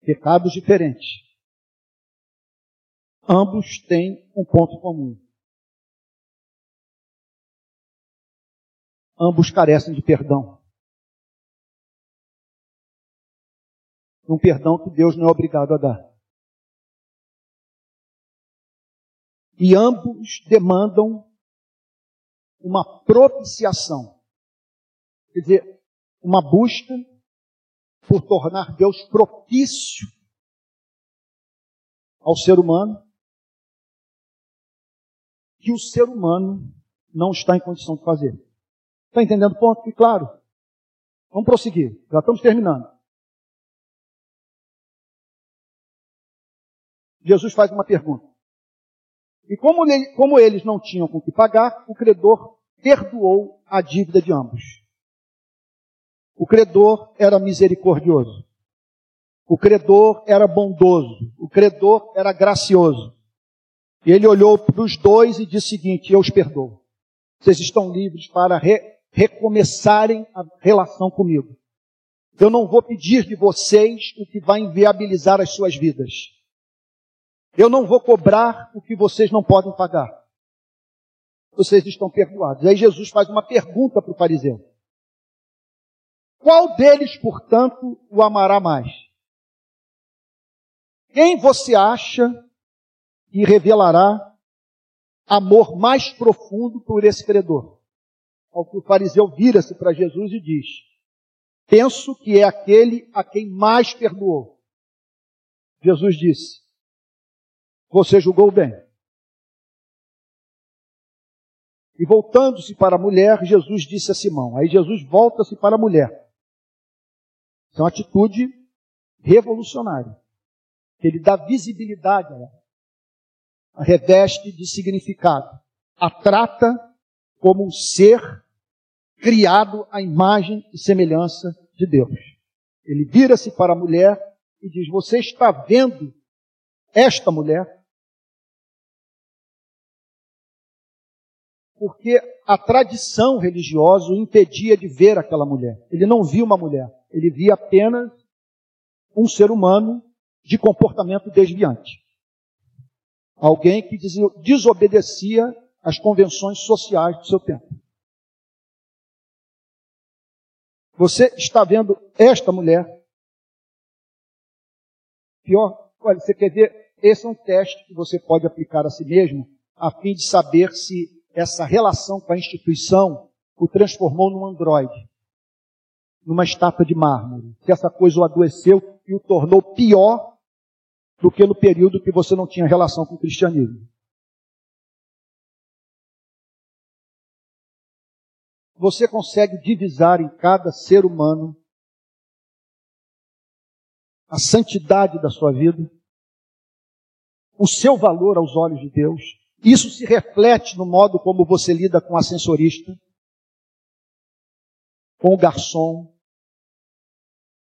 pecados diferentes. Ambos têm um ponto comum. Ambos carecem de perdão. Um perdão que Deus não é obrigado a dar. E ambos demandam uma propiciação. Quer dizer, uma busca por tornar Deus propício ao ser humano, que o ser humano não está em condição de fazer. Está entendendo o ponto? E claro. Vamos prosseguir. Já estamos terminando. Jesus faz uma pergunta. E como, como eles não tinham com que pagar, o credor perdoou a dívida de ambos. O credor era misericordioso. O credor era bondoso. O credor era gracioso. E ele olhou para os dois e disse o seguinte: Eu os perdoo. Vocês estão livres para re recomeçarem a relação comigo. Eu não vou pedir de vocês o que vai inviabilizar as suas vidas. Eu não vou cobrar o que vocês não podem pagar. Vocês estão perdoados. Aí Jesus faz uma pergunta para o fariseu. Qual deles, portanto, o amará mais? Quem você acha que revelará amor mais profundo por esse credor? O fariseu vira-se para Jesus e diz: Penso que é aquele a quem mais perdoou. Jesus disse: Você julgou bem. E voltando-se para a mulher, Jesus disse a Simão. Aí Jesus volta-se para a mulher. Isso é uma atitude revolucionária. Ele dá visibilidade a ela. A reveste de significado. A trata como um ser criado à imagem e semelhança de Deus. Ele vira-se para a mulher e diz: Você está vendo esta mulher? Porque a tradição religiosa o impedia de ver aquela mulher. Ele não via uma mulher, ele via apenas um ser humano de comportamento desviante. Alguém que desobedecia às convenções sociais do seu tempo. Você está vendo esta mulher? Pior, olha, você quer ver? Esse é um teste que você pode aplicar a si mesmo, a fim de saber se essa relação com a instituição o transformou num androide, numa estátua de mármore. Se essa coisa o adoeceu e o tornou pior do que no período que você não tinha relação com o cristianismo. Você consegue divisar em cada ser humano a santidade da sua vida, o seu valor aos olhos de Deus. Isso se reflete no modo como você lida com o ascensorista, com o garçom,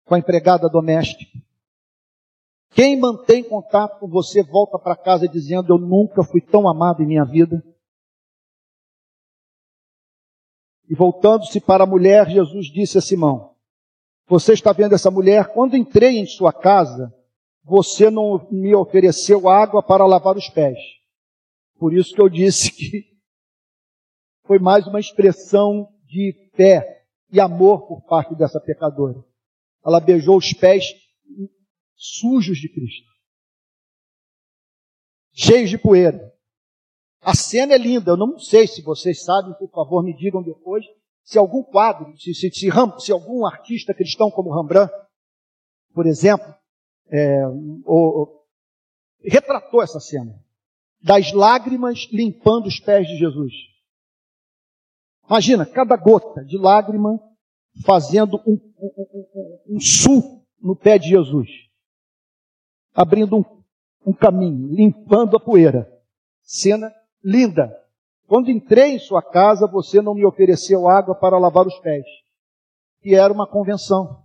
com a empregada doméstica. Quem mantém contato com você volta para casa dizendo: Eu nunca fui tão amado em minha vida. E voltando-se para a mulher, Jesus disse a Simão: Você está vendo essa mulher? Quando entrei em sua casa, você não me ofereceu água para lavar os pés. Por isso que eu disse que <laughs> foi mais uma expressão de fé e amor por parte dessa pecadora. Ela beijou os pés sujos de Cristo, cheios de poeira. A cena é linda, eu não sei se vocês sabem, por favor me digam depois, se algum quadro, se, se, se, se algum artista cristão como Rembrandt, por exemplo, é, ou, ou, retratou essa cena, das lágrimas limpando os pés de Jesus. Imagina, cada gota de lágrima fazendo um, um, um, um sul no pé de Jesus abrindo um, um caminho, limpando a poeira. Cena linda. Quando entrei em sua casa, você não me ofereceu água para lavar os pés. Que era uma convenção.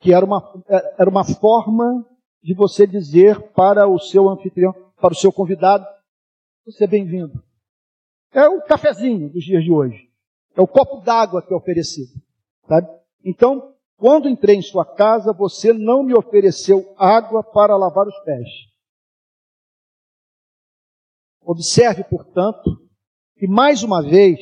Que era uma, era uma forma de você dizer para o seu anfitrião, para o seu convidado, você é bem-vindo. É o cafezinho dos dias de hoje. É o copo d'água que é oferecido. Então, quando entrei em sua casa, você não me ofereceu água para lavar os pés. Observe, portanto, que mais uma vez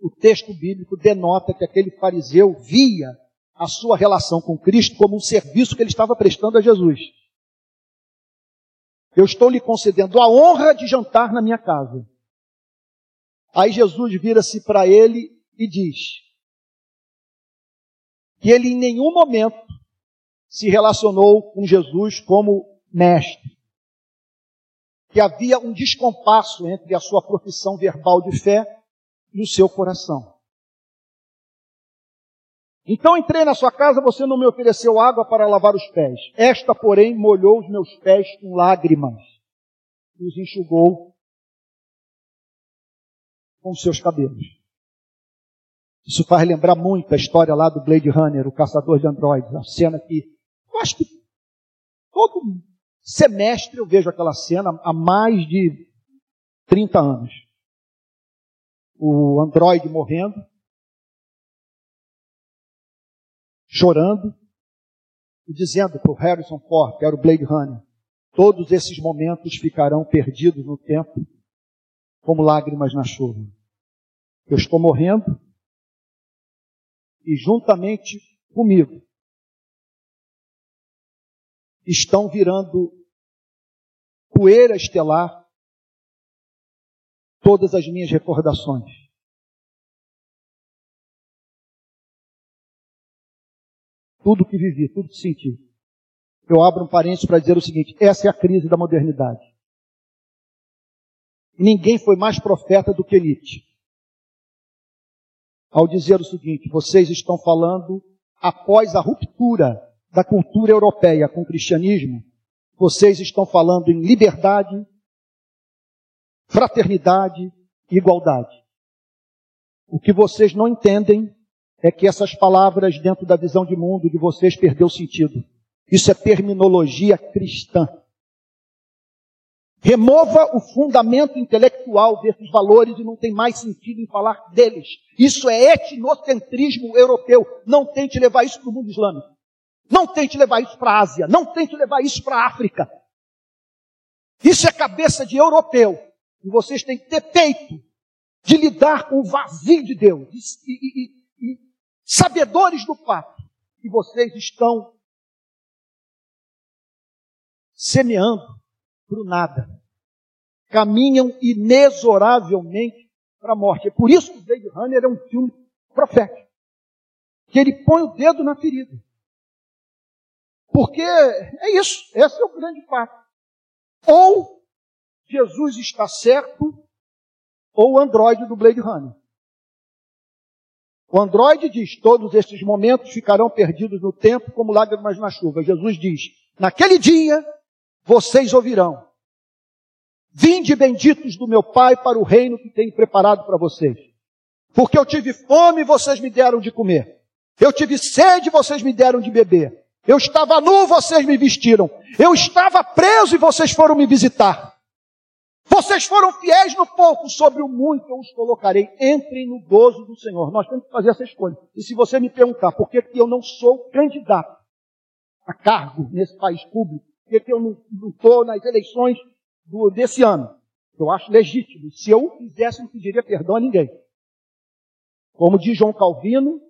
o texto bíblico denota que aquele fariseu via a sua relação com Cristo como um serviço que ele estava prestando a Jesus. Eu estou lhe concedendo a honra de jantar na minha casa. Aí Jesus vira-se para ele e diz: que ele em nenhum momento se relacionou com Jesus como mestre. Que havia um descompasso entre a sua profissão verbal de fé e o seu coração. Então entrei na sua casa, você não me ofereceu água para lavar os pés. Esta, porém, molhou os meus pés com lágrimas e os enxugou com os seus cabelos. Isso faz lembrar muito a história lá do Blade Runner, o caçador de androides, a cena que eu acho que todo semestre eu vejo aquela cena há mais de 30 anos. O androide morrendo, chorando e dizendo para o Harrison Ford, que era o Blade Runner, todos esses momentos ficarão perdidos no tempo como lágrimas na chuva. Eu estou morrendo, e juntamente comigo estão virando poeira estelar todas as minhas recordações. Tudo que vivi, tudo que senti. Eu abro um parênteses para dizer o seguinte: essa é a crise da modernidade. Ninguém foi mais profeta do que Nietzsche. Ao dizer o seguinte: vocês estão falando após a ruptura da cultura europeia com o cristianismo, vocês estão falando em liberdade, fraternidade e igualdade. O que vocês não entendem é que essas palavras, dentro da visão de mundo de vocês, perdeu sentido. Isso é terminologia cristã. Remova o fundamento intelectual desses valores e não tem mais sentido em falar deles. Isso é etnocentrismo europeu. Não tente levar isso para o mundo islâmico. Não tente levar isso para a Ásia. Não tente levar isso para a África. Isso é cabeça de europeu. E vocês têm que ter peito de lidar com o vazio de Deus. E, e, e, e sabedores do fato que vocês estão semeando para o nada. Caminham inexoravelmente para a morte. É por isso que Blade Runner é um filme profético. Que ele põe o dedo na ferida. Porque é isso, esse é o grande fato. Ou Jesus está certo, ou o androide do Blade Runner. O androide diz: todos estes momentos ficarão perdidos no tempo como lágrimas na chuva. Jesus diz: naquele dia vocês ouvirão. Vinde benditos do meu Pai para o reino que tenho preparado para vocês. Porque eu tive fome e vocês me deram de comer. Eu tive sede e vocês me deram de beber. Eu estava nu, vocês me vestiram. Eu estava preso e vocês foram me visitar. Vocês foram fiéis no pouco, sobre o muito eu os colocarei. Entrem no gozo do Senhor. Nós temos que fazer essa escolha. E se você me perguntar por que eu não sou candidato a cargo nesse país público, por que eu não estou nas eleições do, desse ano. Eu acho legítimo. Se eu fizesse, não pediria perdão a ninguém. Como diz João Calvino,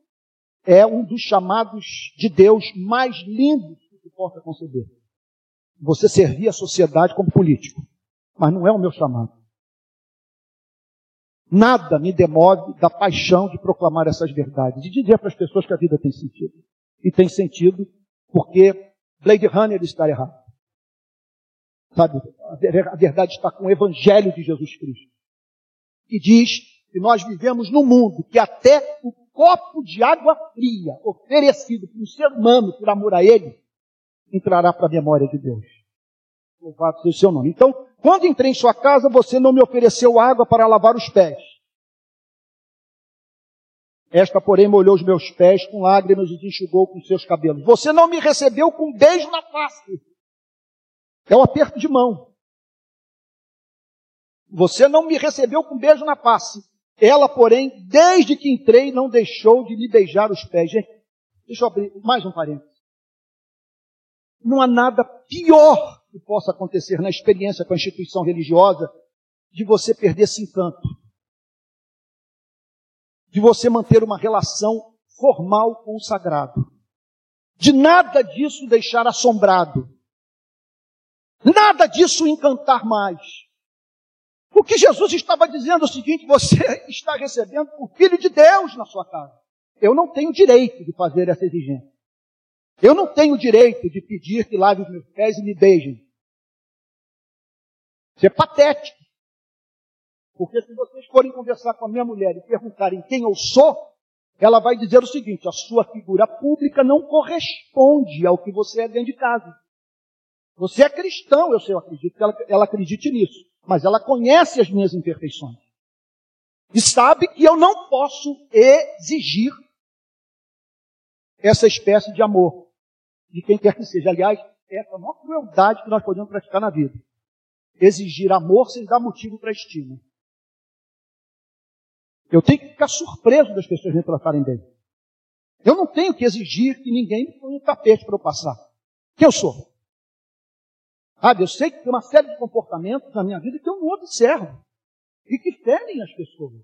é um dos chamados de Deus mais lindos que se possa conceber. Você servir a sociedade como político. Mas não é o meu chamado. Nada me demove da paixão de proclamar essas verdades, de dizer para as pessoas que a vida tem sentido. E tem sentido porque Blade Runner está errado. Sabe, a verdade está com o Evangelho de Jesus Cristo. E diz que nós vivemos num mundo que até o copo de água fria oferecido por um ser humano por amor a ele, entrará para a memória de Deus. Louvado seja o seu nome. Então, quando entrei em sua casa, você não me ofereceu água para lavar os pés. Esta, porém, molhou os meus pés com lágrimas e enxugou com seus cabelos. Você não me recebeu com um beijo na face. É um aperto de mão. Você não me recebeu com um beijo na face. Ela, porém, desde que entrei, não deixou de me beijar os pés. Gente, deixa eu abrir mais um parênteses. Não há nada pior que possa acontecer na experiência com a instituição religiosa de você perder esse encanto. De você manter uma relação formal com o sagrado. De nada disso deixar assombrado. Nada disso encantar mais. O que Jesus estava dizendo é o seguinte: você está recebendo o Filho de Deus na sua casa. Eu não tenho direito de fazer essa exigência. Eu não tenho direito de pedir que lave os meus pés e me beijem. Isso é patético. Porque se vocês forem conversar com a minha mulher e perguntarem quem eu sou, ela vai dizer o seguinte: a sua figura pública não corresponde ao que você é dentro de casa. Você é cristão, eu sei, eu acredito que ela, ela acredite nisso. Mas ela conhece as minhas imperfeições. E sabe que eu não posso exigir essa espécie de amor de quem quer que seja. Aliás, essa é a maior crueldade que nós podemos praticar na vida. Exigir amor sem dar motivo para estima. Eu tenho que ficar surpreso das pessoas me tratarem bem. Eu não tenho que exigir que ninguém me ponha um tapete para eu passar. Quem eu sou? Sabe, eu sei que tem uma série de comportamentos na minha vida que eu não observo e que ferem as pessoas.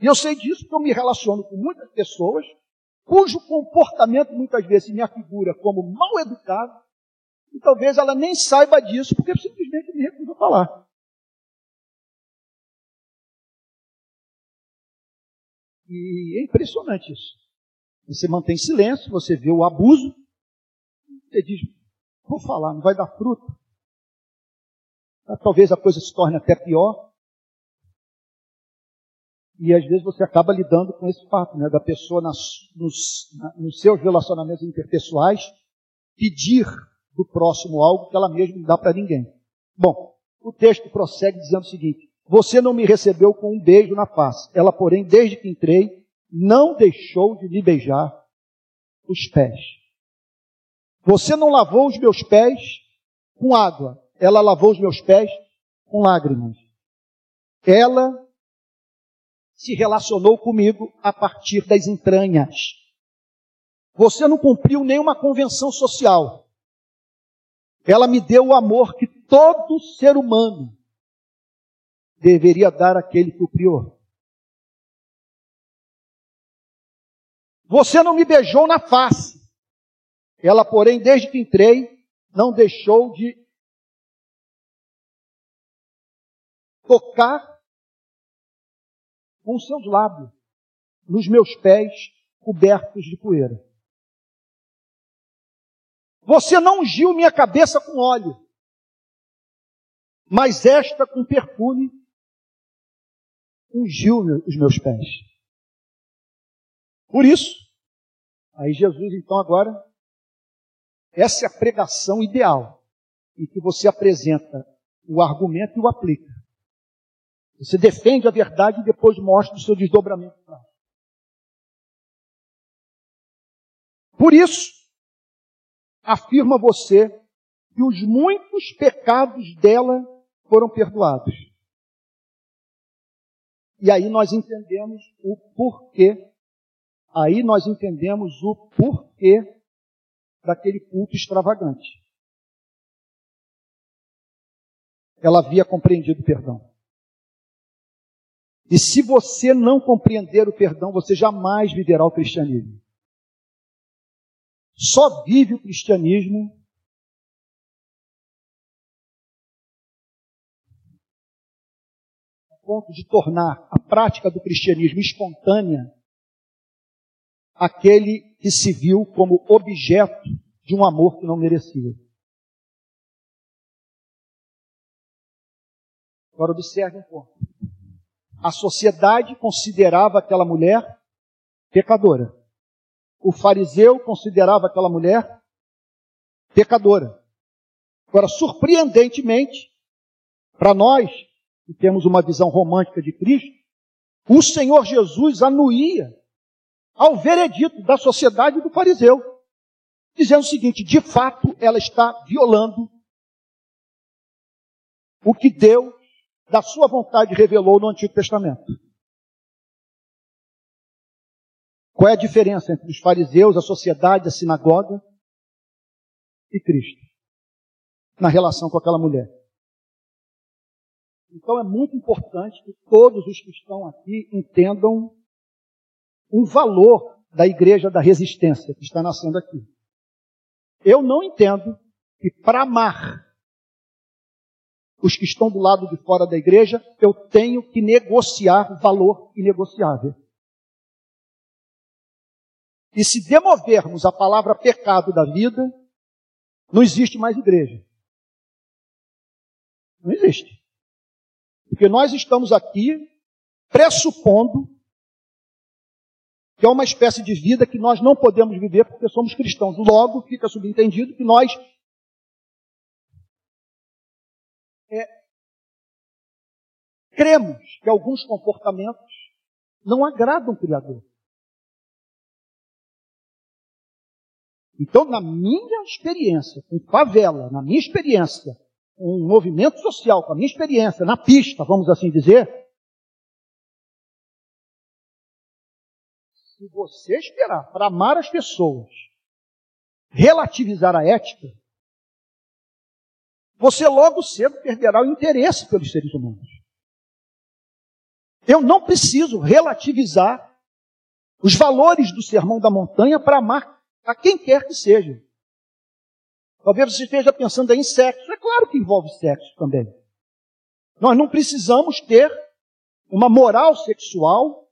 E eu sei disso porque eu me relaciono com muitas pessoas cujo comportamento muitas vezes me afigura como mal educado E talvez ela nem saiba disso, porque simplesmente me recusa a falar. E é impressionante isso. Você mantém silêncio, você vê o abuso, você diz, vou falar, não vai dar fruto. Talvez a coisa se torne até pior. E às vezes você acaba lidando com esse fato, né, da pessoa nas, nos, na, nos seus relacionamentos interpessoais pedir do próximo algo que ela mesma não dá para ninguém. Bom, o texto prossegue dizendo o seguinte: Você não me recebeu com um beijo na face. Ela, porém, desde que entrei, não deixou de me beijar os pés. Você não lavou os meus pés com água. Ela lavou os meus pés com lágrimas. Ela se relacionou comigo a partir das entranhas. Você não cumpriu nenhuma convenção social. Ela me deu o amor que todo ser humano deveria dar àquele que o criou. Você não me beijou na face. Ela, porém, desde que entrei, não deixou de tocar com seus lábios nos meus pés cobertos de poeira. Você não ungiu minha cabeça com óleo, mas esta com perfume ungiu os meus pés. Por isso, aí Jesus então agora, essa é a pregação ideal, em que você apresenta o argumento e o aplica. Você defende a verdade e depois mostra o seu desdobramento. Por isso, afirma você que os muitos pecados dela foram perdoados. E aí nós entendemos o porquê. Aí nós entendemos o porquê daquele culto extravagante. Ela havia compreendido o perdão. E se você não compreender o perdão, você jamais viverá o cristianismo. Só vive o cristianismo a ponto de tornar a prática do cristianismo espontânea aquele que se viu como objeto de um amor que não merecia. Agora observe um pouco a sociedade considerava aquela mulher pecadora. O fariseu considerava aquela mulher pecadora. Agora, surpreendentemente, para nós, que temos uma visão romântica de Cristo, o Senhor Jesus anuía ao veredito da sociedade do fariseu, dizendo o seguinte: de fato, ela está violando o que Deus da sua vontade revelou no Antigo Testamento. Qual é a diferença entre os fariseus, a sociedade, a sinagoga e Cristo? Na relação com aquela mulher. Então é muito importante que todos os que estão aqui entendam o valor da igreja da resistência que está nascendo aqui. Eu não entendo que para amar os que estão do lado de fora da igreja, eu tenho que negociar valor inegociável. E se demovermos a palavra pecado da vida, não existe mais igreja. Não existe. Porque nós estamos aqui pressupondo que é uma espécie de vida que nós não podemos viver porque somos cristãos. Logo, fica subentendido que nós é, cremos que alguns comportamentos não agradam o Criador. Então, na minha experiência com favela, na minha experiência com um movimento social, com a minha experiência na pista, vamos assim dizer, se você esperar para amar as pessoas, relativizar a ética, você logo cedo perderá o interesse pelos seres humanos. Eu não preciso relativizar os valores do sermão da montanha para amar a quem quer que seja. Talvez você esteja pensando em sexo. É claro que envolve sexo também. Nós não precisamos ter uma moral sexual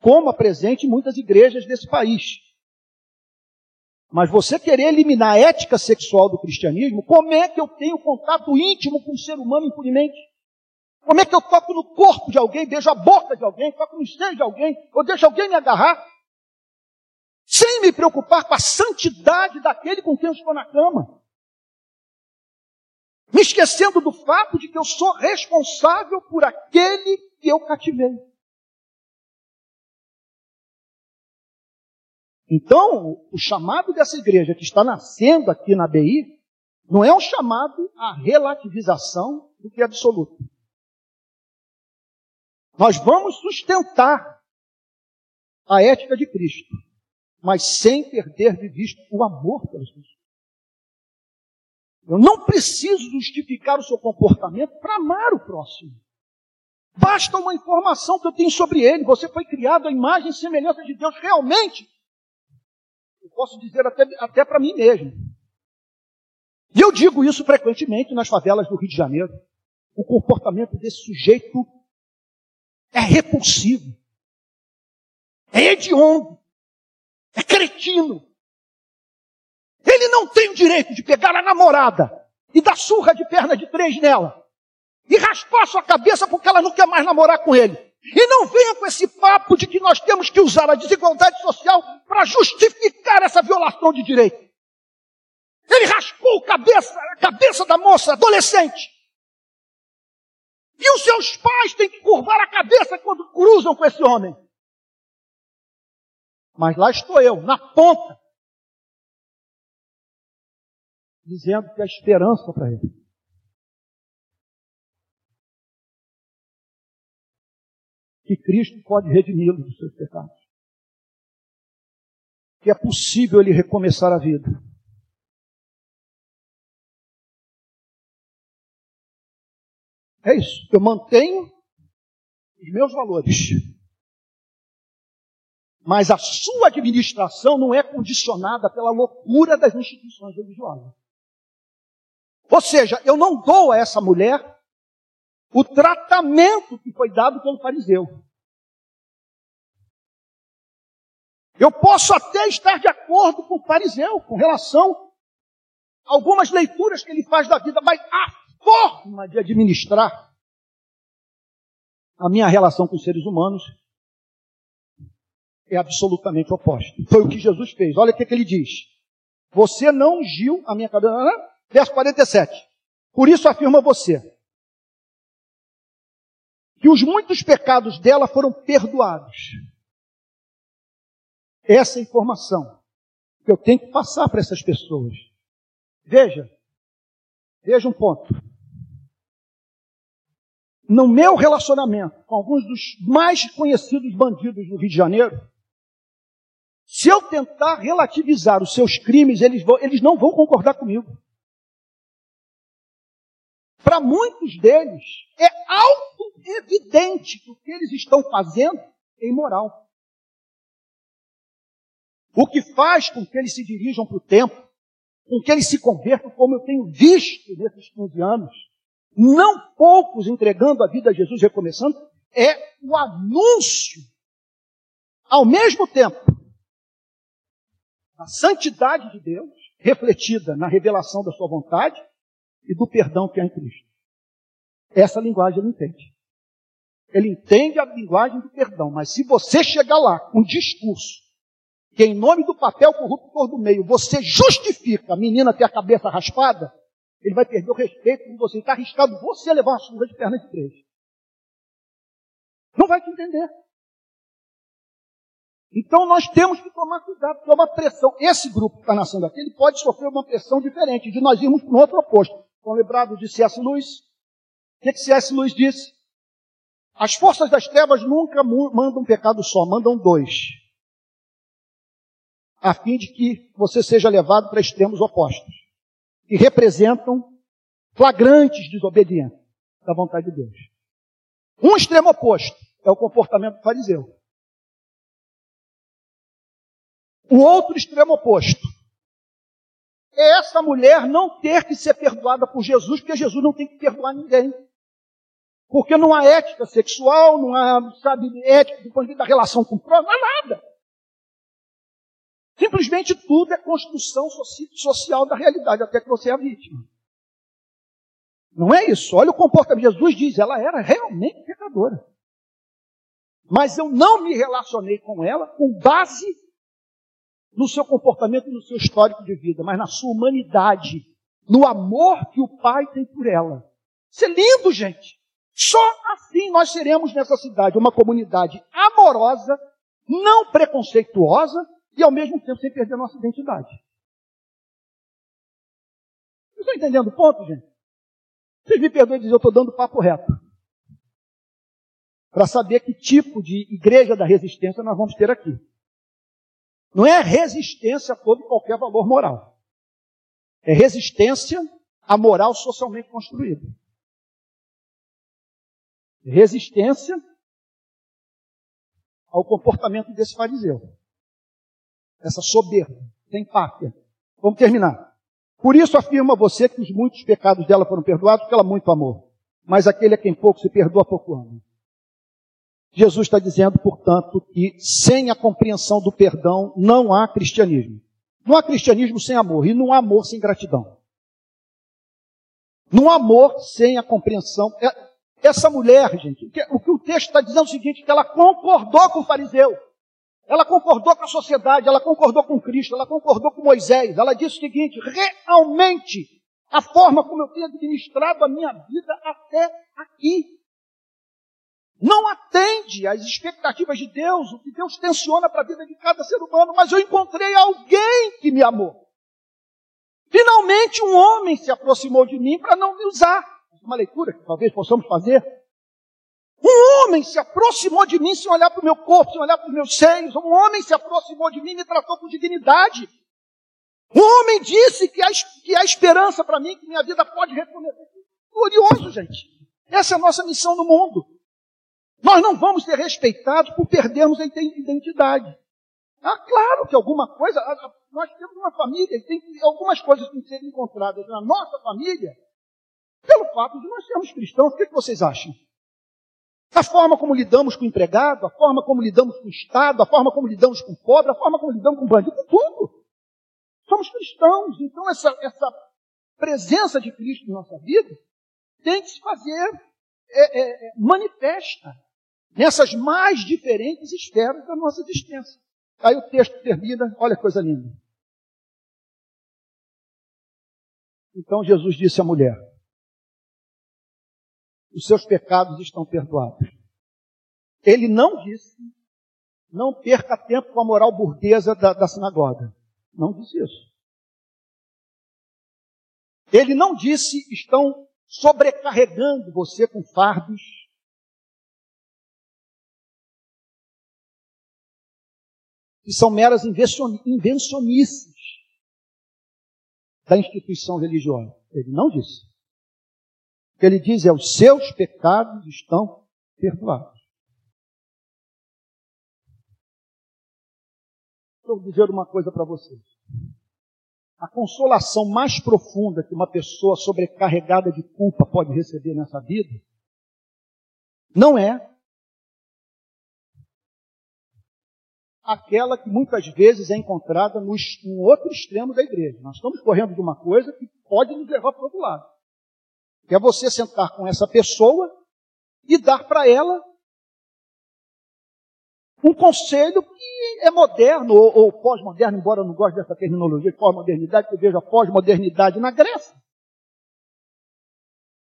como a presente em muitas igrejas desse país. Mas você querer eliminar a ética sexual do cristianismo, como é que eu tenho contato íntimo com o ser humano impunemente? Como é que eu toco no corpo de alguém, beijo a boca de alguém, toco no seio de alguém, ou deixo alguém me agarrar? Sem me preocupar com a santidade daquele com quem eu estou na cama me esquecendo do fato de que eu sou responsável por aquele que eu cativei. Então, o chamado dessa igreja que está nascendo aqui na BI não é um chamado à relativização do que é absoluto. Nós vamos sustentar a ética de Cristo, mas sem perder de vista o amor pelas pessoas. Eu não preciso justificar o seu comportamento para amar o próximo. Basta uma informação que eu tenho sobre ele. Você foi criado à imagem e semelhança de Deus. Realmente, eu posso dizer até, até para mim mesmo. E eu digo isso frequentemente nas favelas do Rio de Janeiro. O comportamento desse sujeito é repulsivo, é hediondo, é cretino, ele não tem o direito de pegar a namorada e dar surra de perna de três nela. E raspar sua cabeça porque ela não quer mais namorar com ele. E não venha com esse papo de que nós temos que usar a desigualdade social para justificar essa violação de direito. Ele raspou cabeça, a cabeça da moça adolescente. E os seus pais têm que curvar a cabeça quando cruzam com esse homem. Mas lá estou eu, na ponta, dizendo que há esperança para ele. Que Cristo pode redimi-lo dos seus pecados. Que é possível ele recomeçar a vida. É isso. Eu mantenho os meus valores. Mas a sua administração não é condicionada pela loucura das instituições religiosas. Ou seja, eu não dou a essa mulher o tratamento que foi dado pelo fariseu. Eu posso até estar de acordo com o fariseu com relação a algumas leituras que ele faz da vida, mas a forma de administrar a minha relação com os seres humanos é absolutamente oposta. Foi o que Jesus fez. Olha o que, que ele diz. Você não ungiu a minha cabeça. Verso 47. Por isso afirma você que os muitos pecados dela foram perdoados. Essa é a informação que eu tenho que passar para essas pessoas. Veja, veja um ponto. No meu relacionamento com alguns dos mais conhecidos bandidos do Rio de Janeiro, se eu tentar relativizar os seus crimes, eles, vão, eles não vão concordar comigo para muitos deles, é auto-evidente que o que eles estão fazendo é imoral. O que faz com que eles se dirijam para o templo, com que eles se convertam, como eu tenho visto nesses 15 anos, não poucos entregando a vida a Jesus recomeçando, é o anúncio, ao mesmo tempo, da santidade de Deus, refletida na revelação da sua vontade, e do perdão que há em Cristo. Essa linguagem ele entende. Ele entende a linguagem do perdão, mas se você chegar lá com um discurso que em nome do papel corruptor do meio você justifica a menina ter a cabeça raspada, ele vai perder o respeito por você. Está arriscado você levar uma surra de perna de três. Não vai te entender. Então nós temos que tomar cuidado, porque é uma pressão. Esse grupo que está nascendo aqui, ele pode sofrer uma pressão diferente, de nós irmos para o outro oposto. Estão lembrados de C.S. Lewis? O que, que C.S. Lewis disse? As forças das trevas nunca mandam um pecado só, mandam dois. A fim de que você seja levado para extremos opostos. Que representam flagrantes desobediências da vontade de Deus. Um extremo oposto é o comportamento do fariseu. O outro extremo oposto é essa mulher não ter que ser perdoada por Jesus, porque Jesus não tem que perdoar ninguém. Porque não há ética sexual, não há, sabe, ética do ponto de vista da relação com o próximo, não há nada. Simplesmente tudo é construção social da realidade, até que você é a vítima. Não é isso. Olha o comportamento. Jesus diz, ela era realmente pecadora. Mas eu não me relacionei com ela com base no seu comportamento, no seu histórico de vida, mas na sua humanidade, no amor que o Pai tem por ela. Isso é lindo, gente. Só assim nós seremos nessa cidade uma comunidade amorosa, não preconceituosa e ao mesmo tempo sem perder nossa identidade. Vocês estão entendendo o ponto, gente? Vocês me perdoem dizer, eu estou dando papo reto. Para saber que tipo de igreja da resistência nós vamos ter aqui. Não é resistência a todo qualquer valor moral. É resistência à moral socialmente construída. Resistência ao comportamento desse fariseu. Essa soberba, sem pátria. Vamos terminar. Por isso afirma você que os muitos pecados dela foram perdoados, porque ela muito amou. Mas aquele a quem pouco se perdoa, pouco ama. Jesus está dizendo, portanto, que sem a compreensão do perdão não há cristianismo. Não há cristianismo sem amor e não há amor sem gratidão. Não há amor sem a compreensão. É, essa mulher, gente, o que o texto está dizendo é o seguinte, que ela concordou com o fariseu. Ela concordou com a sociedade, ela concordou com Cristo, ela concordou com Moisés. Ela disse o seguinte, realmente, a forma como eu tenho administrado a minha vida até aqui não atende às expectativas de Deus, o que Deus tensiona para a vida de cada ser humano, mas eu encontrei alguém que me amou. Finalmente um homem se aproximou de mim para não me usar. Uma leitura que talvez possamos fazer. Um homem se aproximou de mim sem olhar para o meu corpo, sem olhar para os meus seios. Um homem se aproximou de mim e me tratou com dignidade. Um homem disse que há, que há esperança para mim, que minha vida pode recomeçar. Glorioso, gente. Essa é a nossa missão no mundo. Nós não vamos ser respeitados por perdermos a identidade. Ah, claro que alguma coisa, nós temos uma família tem algumas coisas que têm que ser encontradas na nossa família pelo fato de nós sermos cristãos. O que, é que vocês acham? A forma como lidamos com o empregado, a forma como lidamos com o Estado, a forma como lidamos com o pobre, a forma como lidamos com o bandido, com tudo. Somos cristãos, então essa, essa presença de Cristo em nossa vida tem que se fazer é, é, é manifesta nessas mais diferentes esferas da nossa existência. Aí o texto termina, olha que coisa linda. Então Jesus disse à mulher: Os seus pecados estão perdoados. Ele não disse, não perca tempo com a moral burguesa da, da sinagoga. Não disse isso. Ele não disse, estão sobrecarregando você com fardos que são meras invencionices da instituição religiosa. Ele não disse. O que ele diz é: os seus pecados estão perdoados. Vou dizer uma coisa para vocês. A consolação mais profunda que uma pessoa sobrecarregada de culpa pode receber nessa vida não é aquela que muitas vezes é encontrada no, no outro extremo da igreja. Nós estamos correndo de uma coisa que pode nos levar para o outro lado. Que é você sentar com essa pessoa e dar para ela um conselho que é moderno ou, ou pós-moderno, embora eu não goste dessa terminologia de pós-modernidade, porque eu vejo a pós-modernidade na Grécia.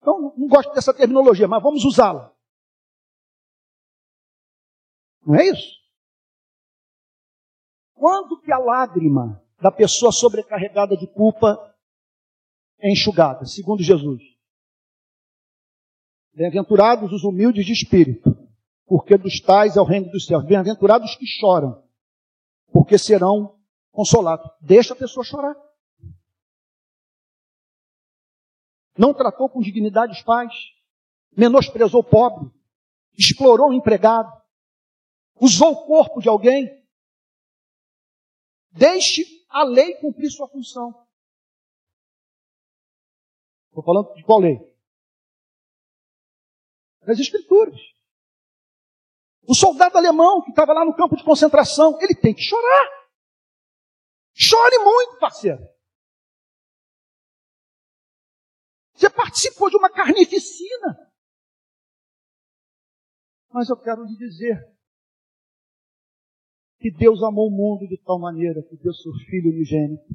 Então, não gosto dessa terminologia, mas vamos usá-la. Não é isso? Quando que a lágrima da pessoa sobrecarregada de culpa é enxugada, segundo Jesus? Bem-aventurados os humildes de espírito, porque dos tais é o reino dos céus. Bem-aventurados os que choram, porque serão consolados. Deixa a pessoa chorar. Não tratou com dignidade os pais, menosprezou o pobre, explorou o empregado, usou o corpo de alguém, Deixe a lei cumprir sua função. Estou falando de qual lei? Das Escrituras. O soldado alemão que estava lá no campo de concentração, ele tem que chorar. Chore muito, parceiro. Você participou de uma carnificina. Mas eu quero lhe dizer que Deus amou o mundo de tal maneira que deu seu Filho unigênito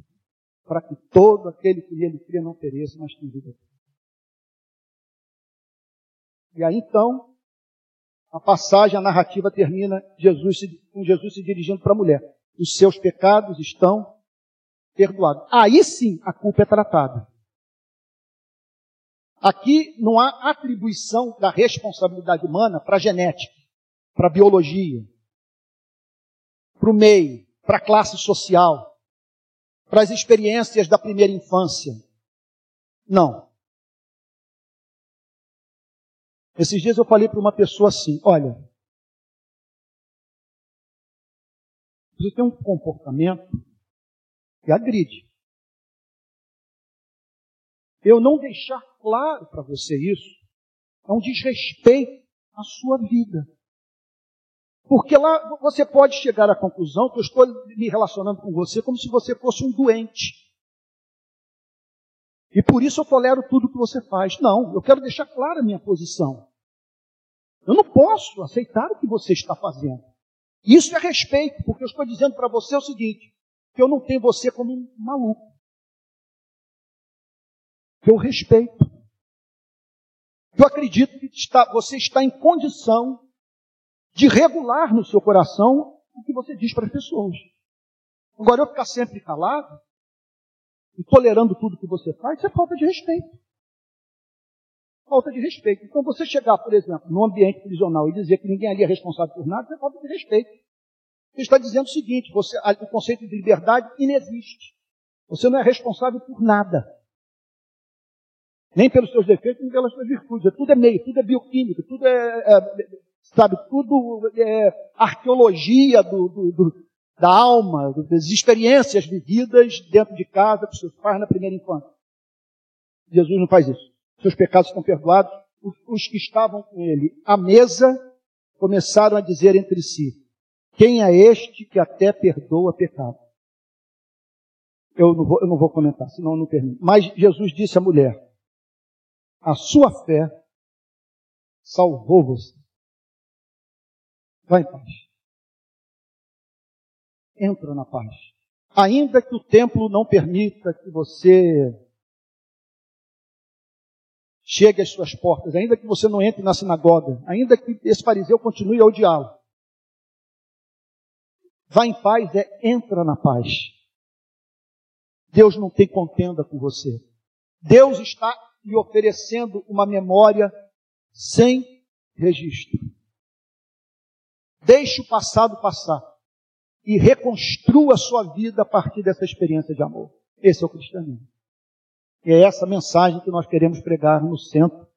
para que todo aquele que nele crê não pereça, mas tenha vida. E aí então, a passagem, a narrativa termina Jesus com Jesus se dirigindo para a mulher. Os seus pecados estão perdoados. Aí sim a culpa é tratada. Aqui não há atribuição da responsabilidade humana para a genética, para a biologia, para o meio, para a classe social, para as experiências da primeira infância. Não. Esses dias eu falei para uma pessoa assim: olha, você tem um comportamento que agride. Eu não deixar claro para você isso é um desrespeito à sua vida. Porque lá você pode chegar à conclusão que eu estou me relacionando com você como se você fosse um doente. E por isso eu tolero tudo que você faz. Não, eu quero deixar clara a minha posição. Eu não posso aceitar o que você está fazendo. Isso é respeito, porque eu estou dizendo para você o seguinte: que eu não tenho você como um maluco. Que eu respeito. Eu acredito que está, você está em condição de regular no seu coração o que você diz para as pessoas. Agora, eu ficar sempre calado e tolerando tudo que você faz, isso é falta de respeito falta de respeito. Então, você chegar, por exemplo, num ambiente prisional e dizer que ninguém ali é responsável por nada, isso é falta de respeito. Você está dizendo o seguinte: você, o conceito de liberdade inexiste. Você não é responsável por nada. Nem pelos seus defeitos, nem pelas suas virtudes. Tudo é meio, tudo é bioquímica, tudo é, é sabe, tudo é arqueologia do, do, do, da alma, das experiências vividas dentro de casa com seus pais na primeira infância. Jesus não faz isso seus pecados estão perdoados. Os que estavam com ele à mesa começaram a dizer entre si: Quem é este que até perdoa pecado? Eu não vou, eu não vou comentar, senão eu não termino. Mas Jesus disse à mulher: A sua fé salvou você. Vá em paz. Entra na paz. Ainda que o templo não permita que você chegue às suas portas, ainda que você não entre na sinagoga, ainda que esse fariseu continue a odiá-lo. Vá em paz é entra na paz. Deus não tem contenda com você. Deus está lhe oferecendo uma memória sem registro. Deixe o passado passar e reconstrua a sua vida a partir dessa experiência de amor. Esse é o cristianismo. E é essa mensagem que nós queremos pregar no centro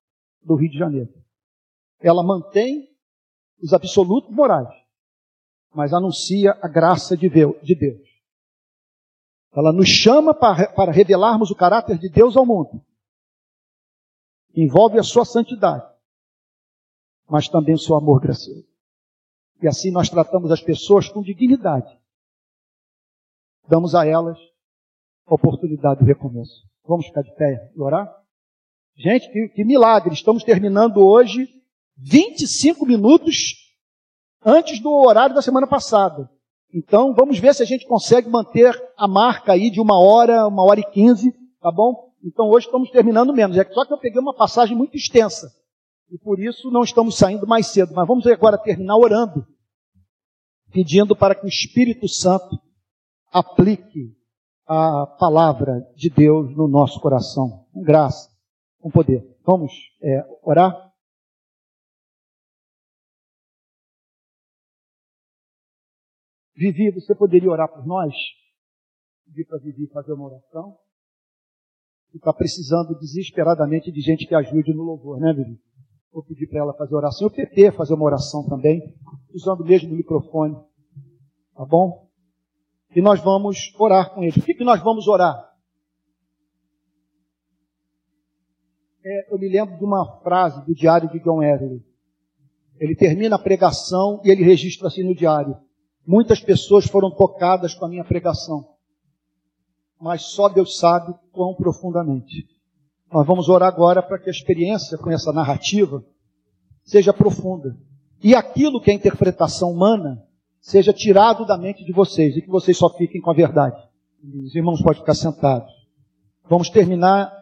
do Rio de Janeiro. Ela mantém os absolutos morais, mas anuncia a graça de Deus. Ela nos chama para, revelarmos o caráter de Deus ao mundo. Envolve a sua santidade, mas também o seu amor gracioso. E assim nós tratamos as pessoas com dignidade. Damos a elas a oportunidade do recomeço. Vamos ficar de pé e orar? Gente, que, que milagre! Estamos terminando hoje 25 minutos antes do horário da semana passada. Então, vamos ver se a gente consegue manter a marca aí de uma hora, uma hora e quinze, tá bom? Então, hoje estamos terminando menos. É só que eu peguei uma passagem muito extensa. E por isso não estamos saindo mais cedo. Mas vamos agora terminar orando, pedindo para que o Espírito Santo aplique a palavra de Deus no nosso coração, com graça, com poder. Vamos é, orar? Vivi, você poderia orar por nós? Pedir para Vivi fazer uma oração? Está precisando desesperadamente de gente que ajude no louvor, né, Vivi? Vou pedir para ela fazer oração. O PT fazer uma oração também, usando o mesmo microfone. Tá bom? E nós vamos orar com ele. O que, que nós vamos orar? é, eu me lembro de uma frase do diário de John Wesley. Ele termina a pregação e ele registra assim no diário: Muitas pessoas foram tocadas com a minha pregação, mas só Deus sabe quão profundamente. Nós vamos orar agora para que a experiência com essa narrativa seja profunda. E aquilo que é interpretação humana seja tirado da mente de vocês e que vocês só fiquem com a verdade. Os irmãos podem ficar sentados. Vamos terminar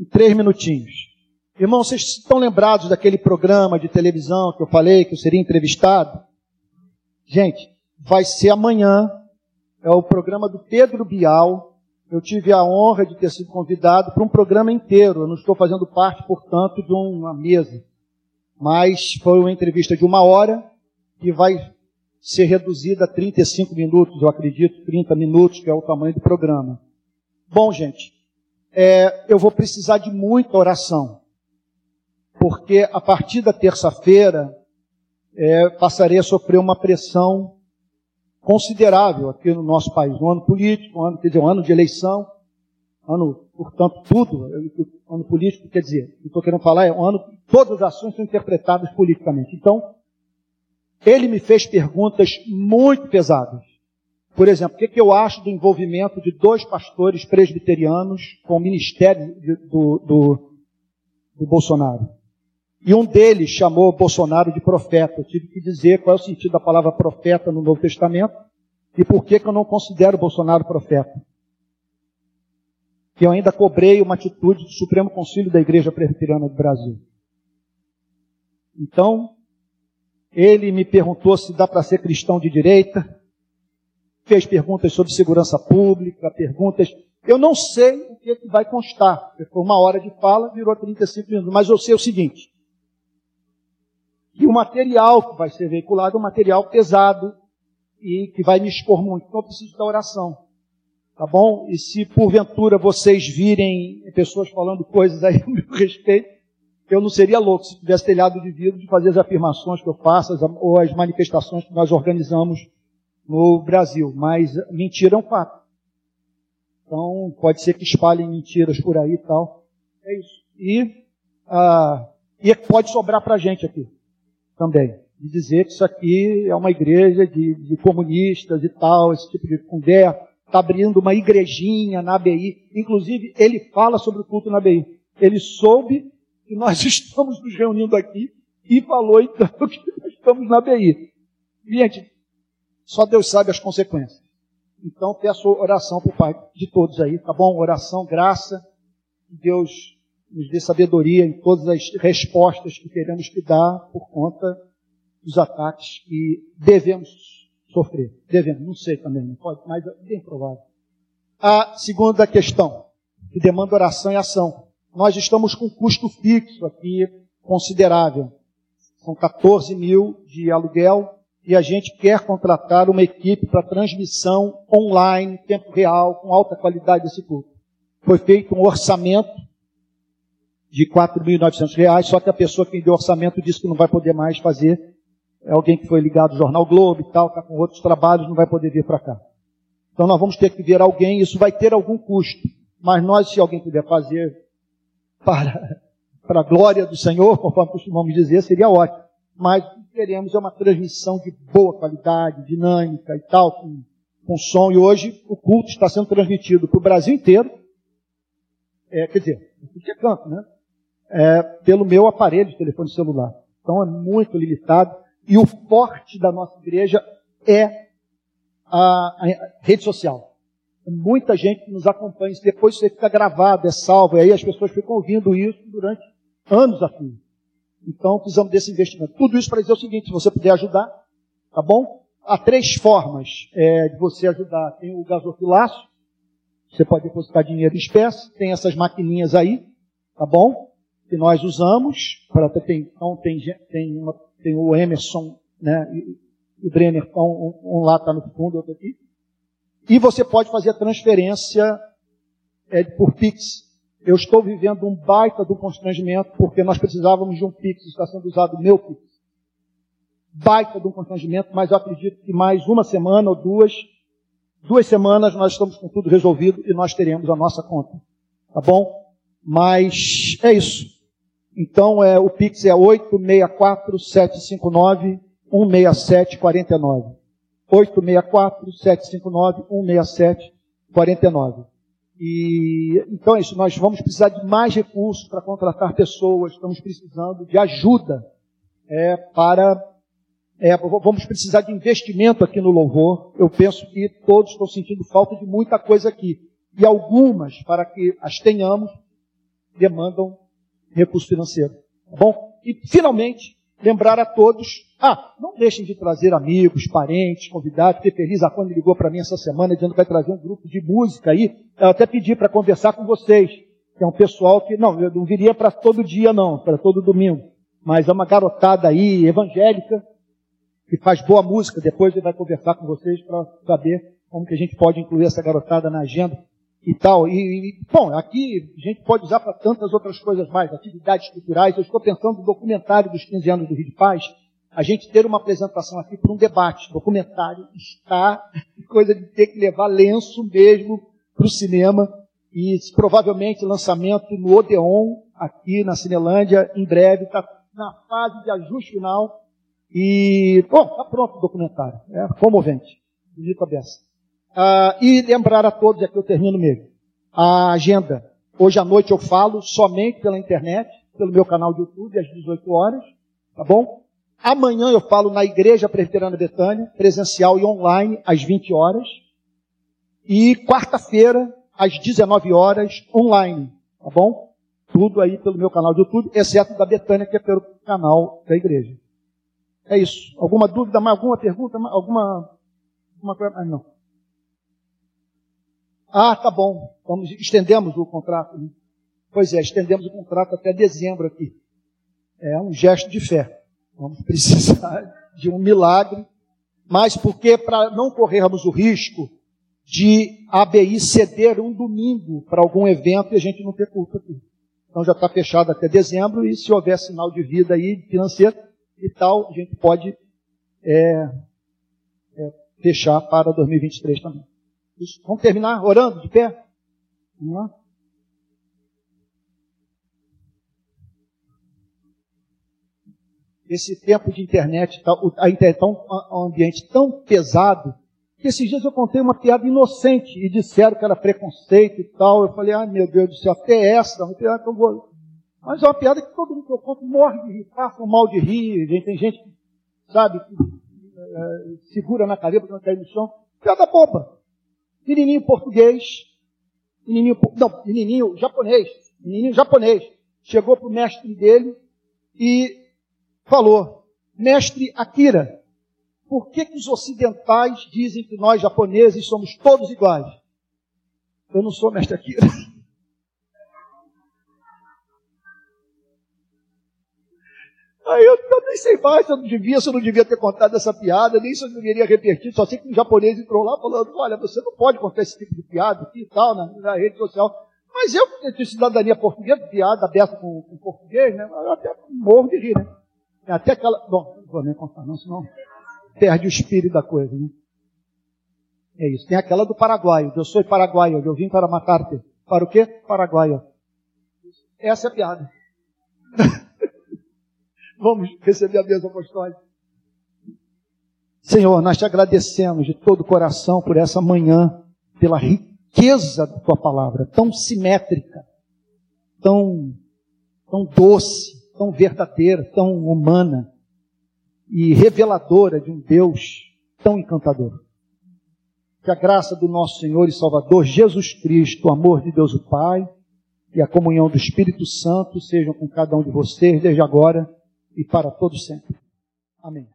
em três minutinhos. Irmãos, vocês estão lembrados daquele programa de televisão que eu falei que eu seria entrevistado? Gente, vai ser amanhã. É o programa do Pedro Bial. Eu tive a honra de ter sido convidado para um programa inteiro. Eu não estou fazendo parte, portanto, de uma mesa. Mas foi uma entrevista de uma hora que vai ser reduzida a 35 minutos, eu acredito, 30 minutos, que é o tamanho do programa. Bom, gente, é, eu vou precisar de muita oração, porque a partir da terça-feira é, passarei a sofrer uma pressão considerável aqui no nosso país, um ano político, um ano, quer dizer, um ano de eleição, ano, portanto, tudo, ano político, quer dizer, o que estou querendo falar é um ano, todas as ações são interpretadas politicamente. Então, ele me fez perguntas muito pesadas. Por exemplo, o que, que eu acho do envolvimento de dois pastores presbiterianos com o ministério do, do, do Bolsonaro? E um deles chamou Bolsonaro de profeta. Eu tive que dizer qual é o sentido da palavra profeta no Novo Testamento e por que, que eu não considero Bolsonaro profeta. Que eu ainda cobrei uma atitude do Supremo Conselho da Igreja Presbiteriana do Brasil. Então, ele me perguntou se dá para ser cristão de direita, fez perguntas sobre segurança pública, perguntas. Eu não sei o que vai constar. Foi uma hora de fala, virou 35 minutos. Mas eu sei o seguinte: que o material que vai ser veiculado é um material pesado e que vai me expor muito. Então eu preciso da oração. Tá bom? E se porventura vocês virem pessoas falando coisas aí <laughs> a meu respeito, eu não seria louco se tivesse telhado de vidro de fazer as afirmações que eu faço ou as manifestações que nós organizamos no Brasil. Mas mentira é um fato. Então, pode ser que espalhem mentiras por aí e tal. É isso. E, ah, e pode sobrar para gente aqui também. De dizer que isso aqui é uma igreja de, de comunistas e tal, esse tipo de conversa. Está abrindo uma igrejinha na ABI. Inclusive, ele fala sobre o culto na ABI. Ele soube que nós <laughs> estamos nos reunindo aqui e falou então <laughs> que nós estamos na BI. Gente, só Deus sabe as consequências. Então peço oração por Pai de todos aí, tá bom? Oração, graça, Deus nos dê sabedoria em todas as respostas que queremos que dar por conta dos ataques que devemos sofrer. Devemos, não sei também, não pode, mas é bem provável. A segunda questão, que demanda oração e ação nós estamos com custo fixo aqui considerável. São 14 mil de aluguel e a gente quer contratar uma equipe para transmissão online, tempo real, com alta qualidade desse culto. Foi feito um orçamento de R$ 4.900, só que a pessoa que deu orçamento disse que não vai poder mais fazer. É alguém que foi ligado ao Jornal Globo e tal, está com outros trabalhos, não vai poder vir para cá. Então nós vamos ter que ver alguém, isso vai ter algum custo. Mas nós, se alguém puder fazer, para, <laughs> para a glória do Senhor, <laughs> conforme costumamos dizer, seria ótimo. Mas o que queremos é uma transmissão de boa qualidade, dinâmica e tal, com, com som. E hoje o culto está sendo transmitido para o Brasil inteiro. É, quer dizer, tudo que é canto, né? É, pelo meu aparelho de telefone celular. Então é muito limitado. E o forte da nossa igreja é a, a rede social muita gente nos acompanha. Isso depois você fica gravado, é salvo, e aí as pessoas ficam ouvindo isso durante anos a fim. Então precisamos desse investimento. Tudo isso para dizer o seguinte: se você puder ajudar, tá bom? Há três formas é, de você ajudar. Tem o gasofilácio, você pode depositar dinheiro em espécie, tem essas maquininhas aí, tá bom? Que nós usamos para ter, então tem, tem, uma, tem o Emerson, né? E o Brenner, um, um lá está no fundo, outro aqui. E você pode fazer a transferência é, por Pix. Eu estou vivendo um baita do constrangimento porque nós precisávamos de um Pix, está sendo usado o meu Pix. Baita do constrangimento, mas eu acredito que mais uma semana ou duas, duas semanas nós estamos com tudo resolvido e nós teremos a nossa conta. Tá bom? Mas é isso. Então é, o Pix é 864 759 16749. 864 759 16749. E então é isso, nós vamos precisar de mais recursos para contratar pessoas, estamos precisando de ajuda é, para. É, vamos precisar de investimento aqui no louvor. Eu penso que todos estão sentindo falta de muita coisa aqui. E algumas, para que as tenhamos, demandam recurso financeiro. Tá bom? E, finalmente, lembrar a todos, ah, não deixem de trazer amigos, parentes, convidados. Fiquei feliz, a Fanny ligou para mim essa semana dizendo que vai trazer um grupo de música aí. Eu até pedi para conversar com vocês, é um pessoal que, não, eu não viria para todo dia não, para todo domingo. Mas é uma garotada aí, evangélica, que faz boa música. Depois ele vai conversar com vocês para saber como que a gente pode incluir essa garotada na agenda e tal. E, e bom, aqui a gente pode usar para tantas outras coisas mais, atividades culturais. Eu estou pensando no documentário dos 15 anos do Rio de Paz, a gente ter uma apresentação aqui para um debate. Documentário está <laughs> coisa de ter que levar lenço mesmo para o cinema e provavelmente lançamento no Odeon, aqui na Cinelândia, em breve, está na fase de ajuste final. E, bom, está pronto o documentário. É comovente. Bonito a beça. Ah, e lembrar a todos, aqui eu termino mesmo, a agenda. Hoje à noite eu falo somente pela internet, pelo meu canal de YouTube, às 18 horas, tá bom? Amanhã eu falo na Igreja Presbiteriana Betânia, presencial e online, às 20 horas. E quarta-feira, às 19 horas, online, tá bom? Tudo aí pelo meu canal de YouTube, exceto da Betânia, que é pelo canal da igreja. É isso. Alguma dúvida, alguma pergunta, alguma, alguma coisa? Ah, não. Ah, tá bom. Vamos, estendemos o contrato. Né? Pois é, estendemos o contrato até dezembro aqui. É um gesto de fé. Vamos precisar de um milagre, mas porque para não corrermos o risco de ABI ceder um domingo para algum evento e a gente não ter culto aqui. Então já está fechado até dezembro e se houver sinal de vida aí financeiro e tal, a gente pode é, é, fechar para 2023 também. Vamos terminar orando de pé? Vamos lá? Esse tempo de internet, tá, a internet está um, ambiente tão pesado, que esses dias eu contei uma piada inocente e disseram que era preconceito e tal. Eu falei, ah, meu Deus do céu, até essa, uma piada que eu vou. Mas é uma piada que todo mundo que eu conto morre de rir, passa mal de rir. Tem gente, sabe, que é, segura na cadeira para não cair no chão. Piada boba menininho português, menininho, não, menininho japonês, menininho japonês, chegou para o mestre dele e falou, mestre Akira, por que, que os ocidentais dizem que nós japoneses somos todos iguais? Eu não sou mestre Akira. <laughs> Aí eu, eu, nem sei mais se eu não devia, se eu não devia ter contado essa piada, nem se eu deveria repetir, só sei que um japonês entrou lá falando, olha, você não pode contar esse tipo de piada aqui e tal, na, na rede social. Mas eu, que tenho cidadania portuguesa, piada aberta com, com português, né? Eu até morro de rir, né? Até aquela. Bom, não vou nem contar, não, senão perde o espírito da coisa, né? É isso. Tem aquela do Paraguai. Eu sou paraguaio, eu vim para matar-te. Para o quê? Paraguaio. Essa é a piada. <laughs> Vamos receber a bênção apostólica. Senhor, nós te agradecemos de todo o coração por essa manhã, pela riqueza da tua palavra, tão simétrica, tão, tão doce, tão verdadeira, tão humana e reveladora de um Deus tão encantador. Que a graça do nosso Senhor e Salvador Jesus Cristo, o amor de Deus o Pai e a comunhão do Espírito Santo sejam com cada um de vocês desde agora e para todos sempre. Amém.